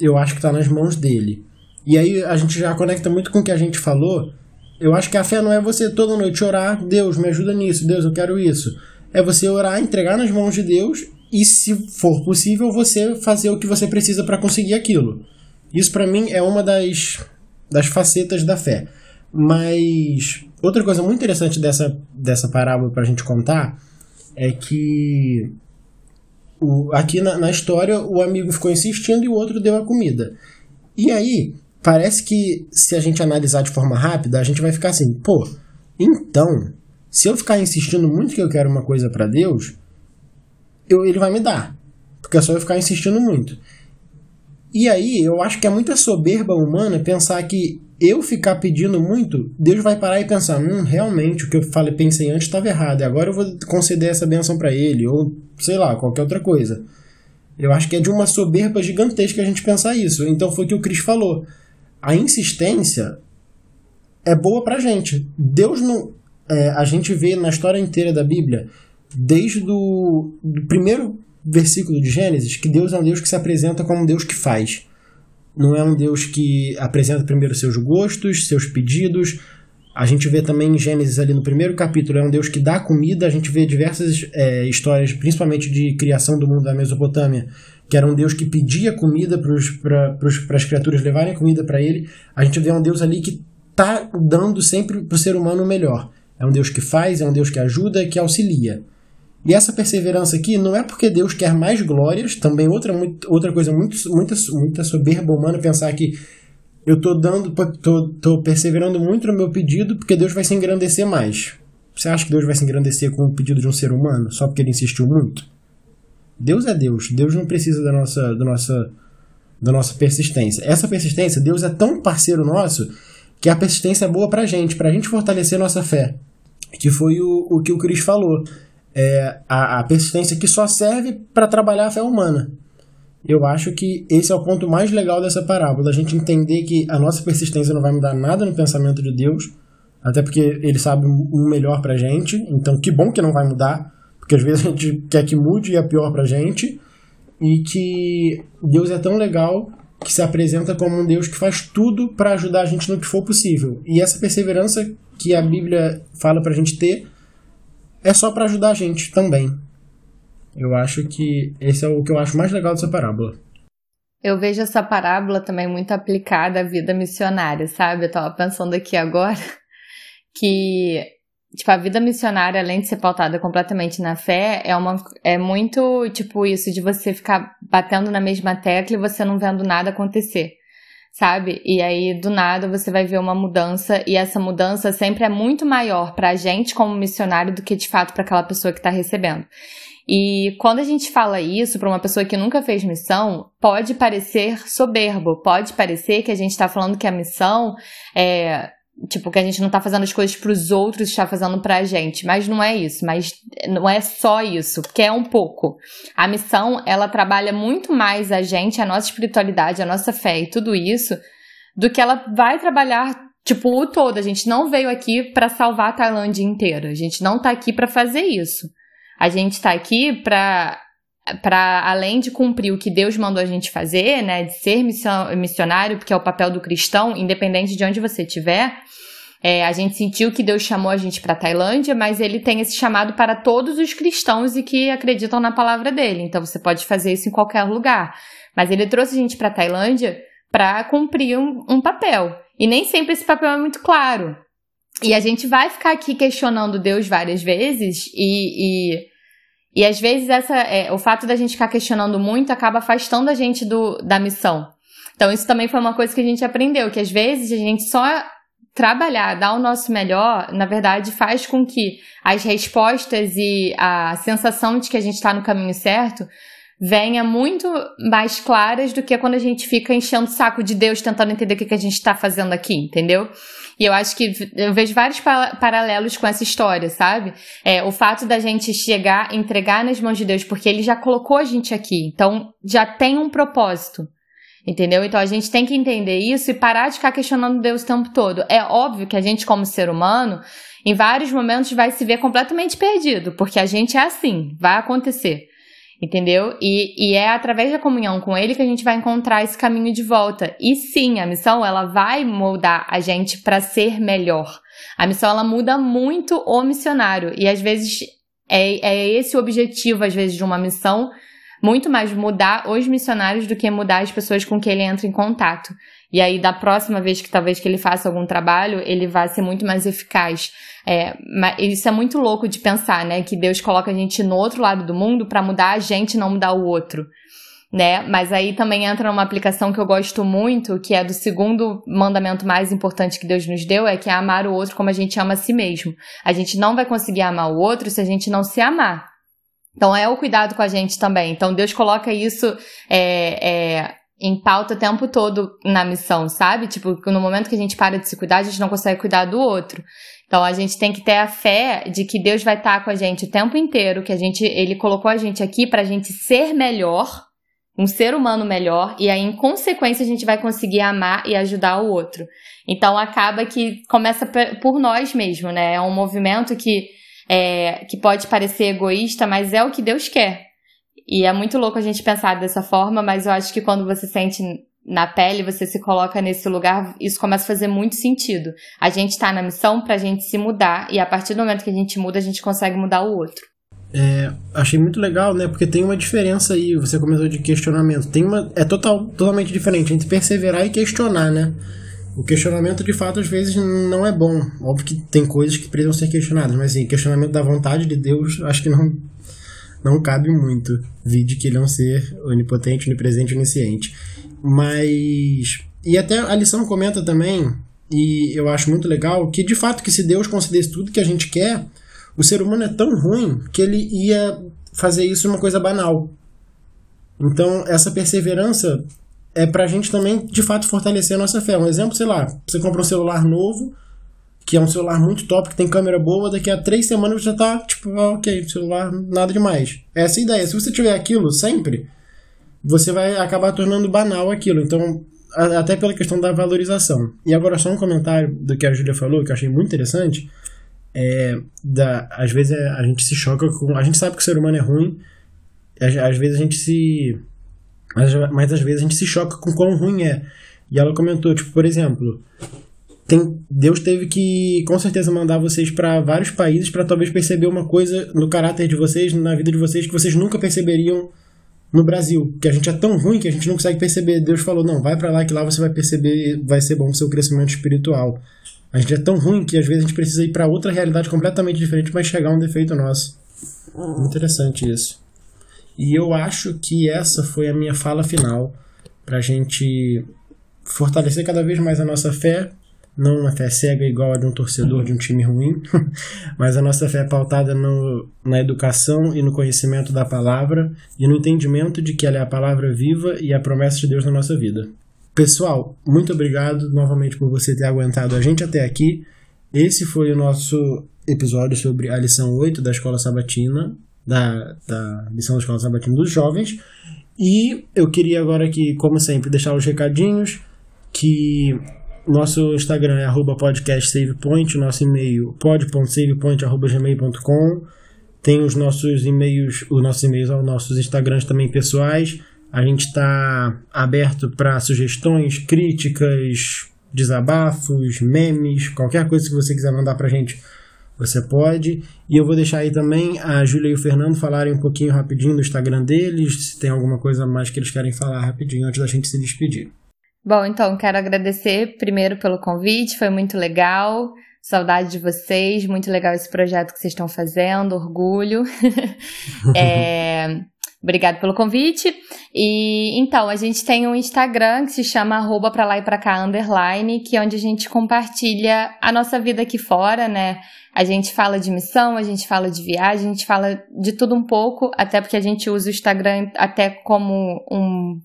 eu acho que está nas mãos dele. E aí a gente já conecta muito com o que a gente falou. Eu acho que a fé não é você toda noite orar, Deus, me ajuda nisso, Deus, eu quero isso. É você orar, entregar nas mãos de Deus e, se for possível, você fazer o que você precisa para conseguir aquilo. Isso, para mim, é uma das, das facetas da fé. Mas outra coisa muito interessante dessa, dessa parábola para a gente contar é que o, aqui na, na história o amigo ficou insistindo e o outro deu a comida. E aí, parece que se a gente analisar de forma rápida, a gente vai ficar assim, pô, então, se eu ficar insistindo muito que eu quero uma coisa para Deus, eu, ele vai me dar. Porque é só eu ficar insistindo muito. E aí, eu acho que é muita soberba humana pensar que eu ficar pedindo muito, Deus vai parar e pensar, hum, realmente o que eu falei, pensei antes estava errado, e agora eu vou conceder essa benção para ele, ou sei lá, qualquer outra coisa. Eu acho que é de uma soberba gigantesca a gente pensar isso. Então foi o que o Cris falou. A insistência é boa pra gente. Deus não. É, a gente vê na história inteira da Bíblia desde o do primeiro versículo de Gênesis que Deus é um Deus que se apresenta como um Deus que faz. Não é um Deus que apresenta primeiro seus gostos, seus pedidos. A gente vê também em Gênesis ali no primeiro capítulo, é um Deus que dá comida. A gente vê diversas é, histórias, principalmente de criação do mundo da Mesopotâmia, que era um Deus que pedia comida para as criaturas levarem comida para ele. A gente vê um Deus ali que está dando sempre para o ser humano o melhor. É um Deus que faz, é um Deus que ajuda, que auxilia. E essa perseverança aqui não é porque Deus quer mais glórias, também outra, outra coisa muito, muita, muita soberba humana pensar que eu estou dando, tô, tô perseverando muito no meu pedido porque Deus vai se engrandecer mais. Você acha que Deus vai se engrandecer com o pedido de um ser humano só porque ele insistiu muito? Deus é Deus. Deus não precisa da nossa, da nossa, da nossa persistência. Essa persistência, Deus é tão parceiro nosso que a persistência é boa pra gente, pra gente fortalecer nossa fé. Que foi o, o que o Cris falou é, a, a persistência que só serve para trabalhar a fé humana. Eu acho que esse é o ponto mais legal dessa parábola, a gente entender que a nossa persistência não vai mudar nada no pensamento de Deus, até porque ele sabe o melhor pra gente, então que bom que não vai mudar, porque às vezes a gente quer que mude e é pior pra gente, e que Deus é tão legal que se apresenta como um Deus que faz tudo para ajudar a gente no que for possível. E essa perseverança que a Bíblia fala pra gente ter é só para ajudar a gente também. Eu acho que esse é o que eu acho mais legal dessa parábola. Eu vejo essa parábola também muito aplicada à vida missionária, sabe? Eu tava pensando aqui agora <laughs> que tipo a vida missionária além de ser pautada completamente na fé, é uma é muito tipo isso de você ficar batendo na mesma tecla e você não vendo nada acontecer sabe? E aí, do nada, você vai ver uma mudança, e essa mudança sempre é muito maior para a gente como missionário do que de fato para aquela pessoa que está recebendo. E quando a gente fala isso para uma pessoa que nunca fez missão, pode parecer soberbo, pode parecer que a gente está falando que a missão é Tipo, que a gente não tá fazendo as coisas para os outros, está fazendo pra gente. Mas não é isso, mas não é só isso, porque é um pouco. A missão, ela trabalha muito mais a gente, a nossa espiritualidade, a nossa fé e tudo isso, do que ela vai trabalhar, tipo, o todo. A gente não veio aqui para salvar a Tailândia inteira. A gente não tá aqui para fazer isso. A gente tá aqui para para além de cumprir o que Deus mandou a gente fazer, né, de ser missionário, porque é o papel do cristão, independente de onde você estiver, é, a gente sentiu que Deus chamou a gente para Tailândia, mas ele tem esse chamado para todos os cristãos e que acreditam na palavra dele. Então você pode fazer isso em qualquer lugar. Mas ele trouxe a gente para Tailândia para cumprir um, um papel. E nem sempre esse papel é muito claro. E a gente vai ficar aqui questionando Deus várias vezes e, e E às vezes essa, é, o fato da gente ficar questionando muito acaba afastando a gente do, da missão. Então isso também foi uma coisa que a gente aprendeu, que às vezes a gente só trabalhar, dar o nosso melhor, na verdade faz com que as respostas e a sensação de que a gente está no caminho certo venha muito mais claras do que quando a gente fica enchendo o saco de Deus tentando entender o que, que a gente está fazendo aqui, entendeu? E eu acho que eu vejo vários paralelos com essa história, sabe? É, o fato da gente chegar, entregar nas mãos de Deus, porque Ele já colocou a gente aqui, então já tem um propósito. Entendeu? Então a gente tem que entender isso e parar de ficar questionando Deus o tempo todo. É óbvio que a gente, como ser humano, em vários momentos vai se ver completamente perdido, porque a gente é assim, vai acontecer. Entendeu? E, e é através da comunhão com Ele que a gente vai encontrar esse caminho de volta. E sim, a missão ela vai moldar a gente para ser melhor. A missão ela muda muito o missionário e às vezes é, é esse o objetivo às vezes de uma missão muito mais mudar os missionários do que mudar as pessoas com quem ele entra em contato. E aí, da próxima vez que talvez que ele faça algum trabalho, ele vai ser muito mais eficaz. É, isso é muito louco de pensar, né? Que Deus coloca a gente no outro lado do mundo para mudar a gente, não mudar o outro. Né? Mas aí também entra numa aplicação que eu gosto muito, que é do segundo mandamento mais importante que Deus nos deu, é que é amar o outro como a gente ama a si mesmo. A gente não vai conseguir amar o outro se a gente não se amar. Então é o cuidado com a gente também. Então Deus coloca isso é, é, em pauta o tempo todo na missão, sabe? Tipo, no momento que a gente para de se cuidar, a gente não consegue cuidar do outro. Então a gente tem que ter a fé de que Deus vai estar com a gente o tempo inteiro, que a gente, ele colocou a gente aqui para a gente ser melhor, um ser humano melhor, e aí em consequência a gente vai conseguir amar e ajudar o outro. Então acaba que começa por nós mesmo, né? É um movimento que é, que pode parecer egoísta, mas é o que Deus quer. E é muito louco a gente pensar dessa forma, mas eu acho que quando você sente na pele, você se coloca nesse lugar, isso começa a fazer muito sentido. A gente está na missão para a gente se mudar, e a partir do momento que a gente muda, a gente consegue mudar o outro. É, achei muito legal, né? Porque tem uma diferença aí, você começou de questionamento. Tem uma. É total, totalmente diferente entre perseverar e questionar, né? O questionamento, de fato, às vezes não é bom. Óbvio que tem coisas que precisam ser questionadas, mas assim, questionamento da vontade de Deus, acho que não, não cabe muito. Vide que ele é um ser onipotente, onipresente, onisciente. Mas. E até a lição comenta também, e eu acho muito legal, que de fato que se Deus concedesse tudo que a gente quer, o ser humano é tão ruim que ele ia fazer isso uma coisa banal. Então, essa perseverança é pra gente também, de fato, fortalecer a nossa fé. Um exemplo, sei lá, você compra um celular novo, que é um celular muito top, que tem câmera boa, daqui a três semanas você já tá, tipo, ah, ok, celular, nada demais. Essa é a ideia. Se você tiver aquilo sempre, você vai acabar tornando banal aquilo. Então, até pela questão da valorização. E agora só um comentário do que a Júlia falou, que eu achei muito interessante. É, da, às vezes é, a gente se choca com. A gente sabe que o ser humano é ruim, às, às vezes a gente se mas, mas às vezes a gente se choca com quão ruim é. E ela comentou, tipo, por exemplo, tem, Deus teve que com certeza mandar vocês para vários países para talvez perceber uma coisa no caráter de vocês, na vida de vocês, que vocês nunca perceberiam no Brasil. Que a gente é tão ruim que a gente não consegue perceber. Deus falou: não, vai para lá que lá você vai perceber, vai ser bom o seu crescimento espiritual. A gente é tão ruim que às vezes a gente precisa ir para outra realidade completamente diferente para chegar a um defeito nosso. Interessante isso. E eu acho que essa foi a minha fala final para a gente fortalecer cada vez mais a nossa fé, não uma fé cega igual a de um torcedor de um time ruim, <laughs> mas a nossa fé é pautada no, na educação e no conhecimento da palavra e no entendimento de que ela é a palavra viva e a promessa de Deus na nossa vida. Pessoal, muito obrigado novamente por você ter aguentado a gente até aqui. Esse foi o nosso episódio sobre a lição 8 da Escola Sabatina da, da lição da Escola Sabatina dos Jovens. E eu queria agora aqui, como sempre, deixar os recadinhos que nosso Instagram é arroba podcastsavepoint, nosso e-mail pod.savepoint.gmail.com tem os nossos e-mails, os nossos e-mails aos nossos Instagrams também pessoais. A gente está aberto para sugestões, críticas, desabafos, memes, qualquer coisa que você quiser mandar para a gente você pode. E eu vou deixar aí também a Júlia e o Fernando falarem um pouquinho rapidinho do Instagram deles, se tem alguma coisa mais que eles querem falar rapidinho antes da gente se despedir. Bom, então quero agradecer primeiro pelo convite, foi muito legal. Saudade de vocês, muito legal esse projeto que vocês estão fazendo, orgulho. <laughs> é, obrigado pelo convite. E então, a gente tem um Instagram que se chama arroba pra lá e pra cá underline, que é onde a gente compartilha a nossa vida aqui fora, né? A gente fala de missão, a gente fala de viagem, a gente fala de tudo um pouco, até porque a gente usa o Instagram até como um,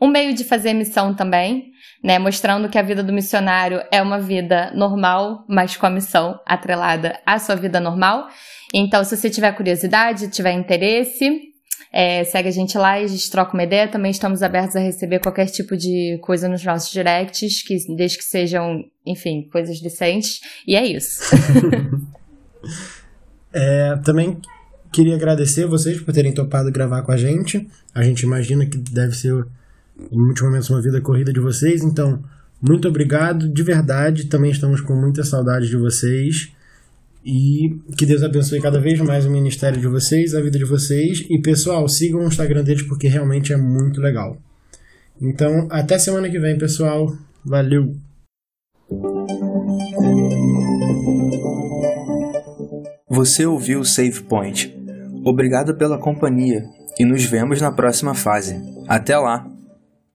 um meio de fazer missão também né? Mostrando que a vida do missionário é uma vida normal, mas com a missão atrelada à sua vida normal. Então, se você tiver curiosidade, tiver interesse, é, segue a gente lá e a gente troca uma ideia. Também estamos abertos a receber qualquer tipo de coisa nos nossos directs, que, desde que sejam, enfim, coisas decentes. E é isso. <laughs> é, também queria agradecer vocês por terem topado gravar com a gente. A gente imagina que deve ser em muitos momentos uma vida corrida de vocês. Então, muito obrigado, de verdade. Também estamos com muita saudade de vocês. E que Deus abençoe cada vez mais o ministério de vocês, a vida de vocês. E pessoal, sigam o Instagram deles porque realmente é muito legal. Então, até semana que vem, pessoal. Valeu! Você ouviu o Save Point. Obrigado pela companhia e nos vemos na próxima fase. Até lá!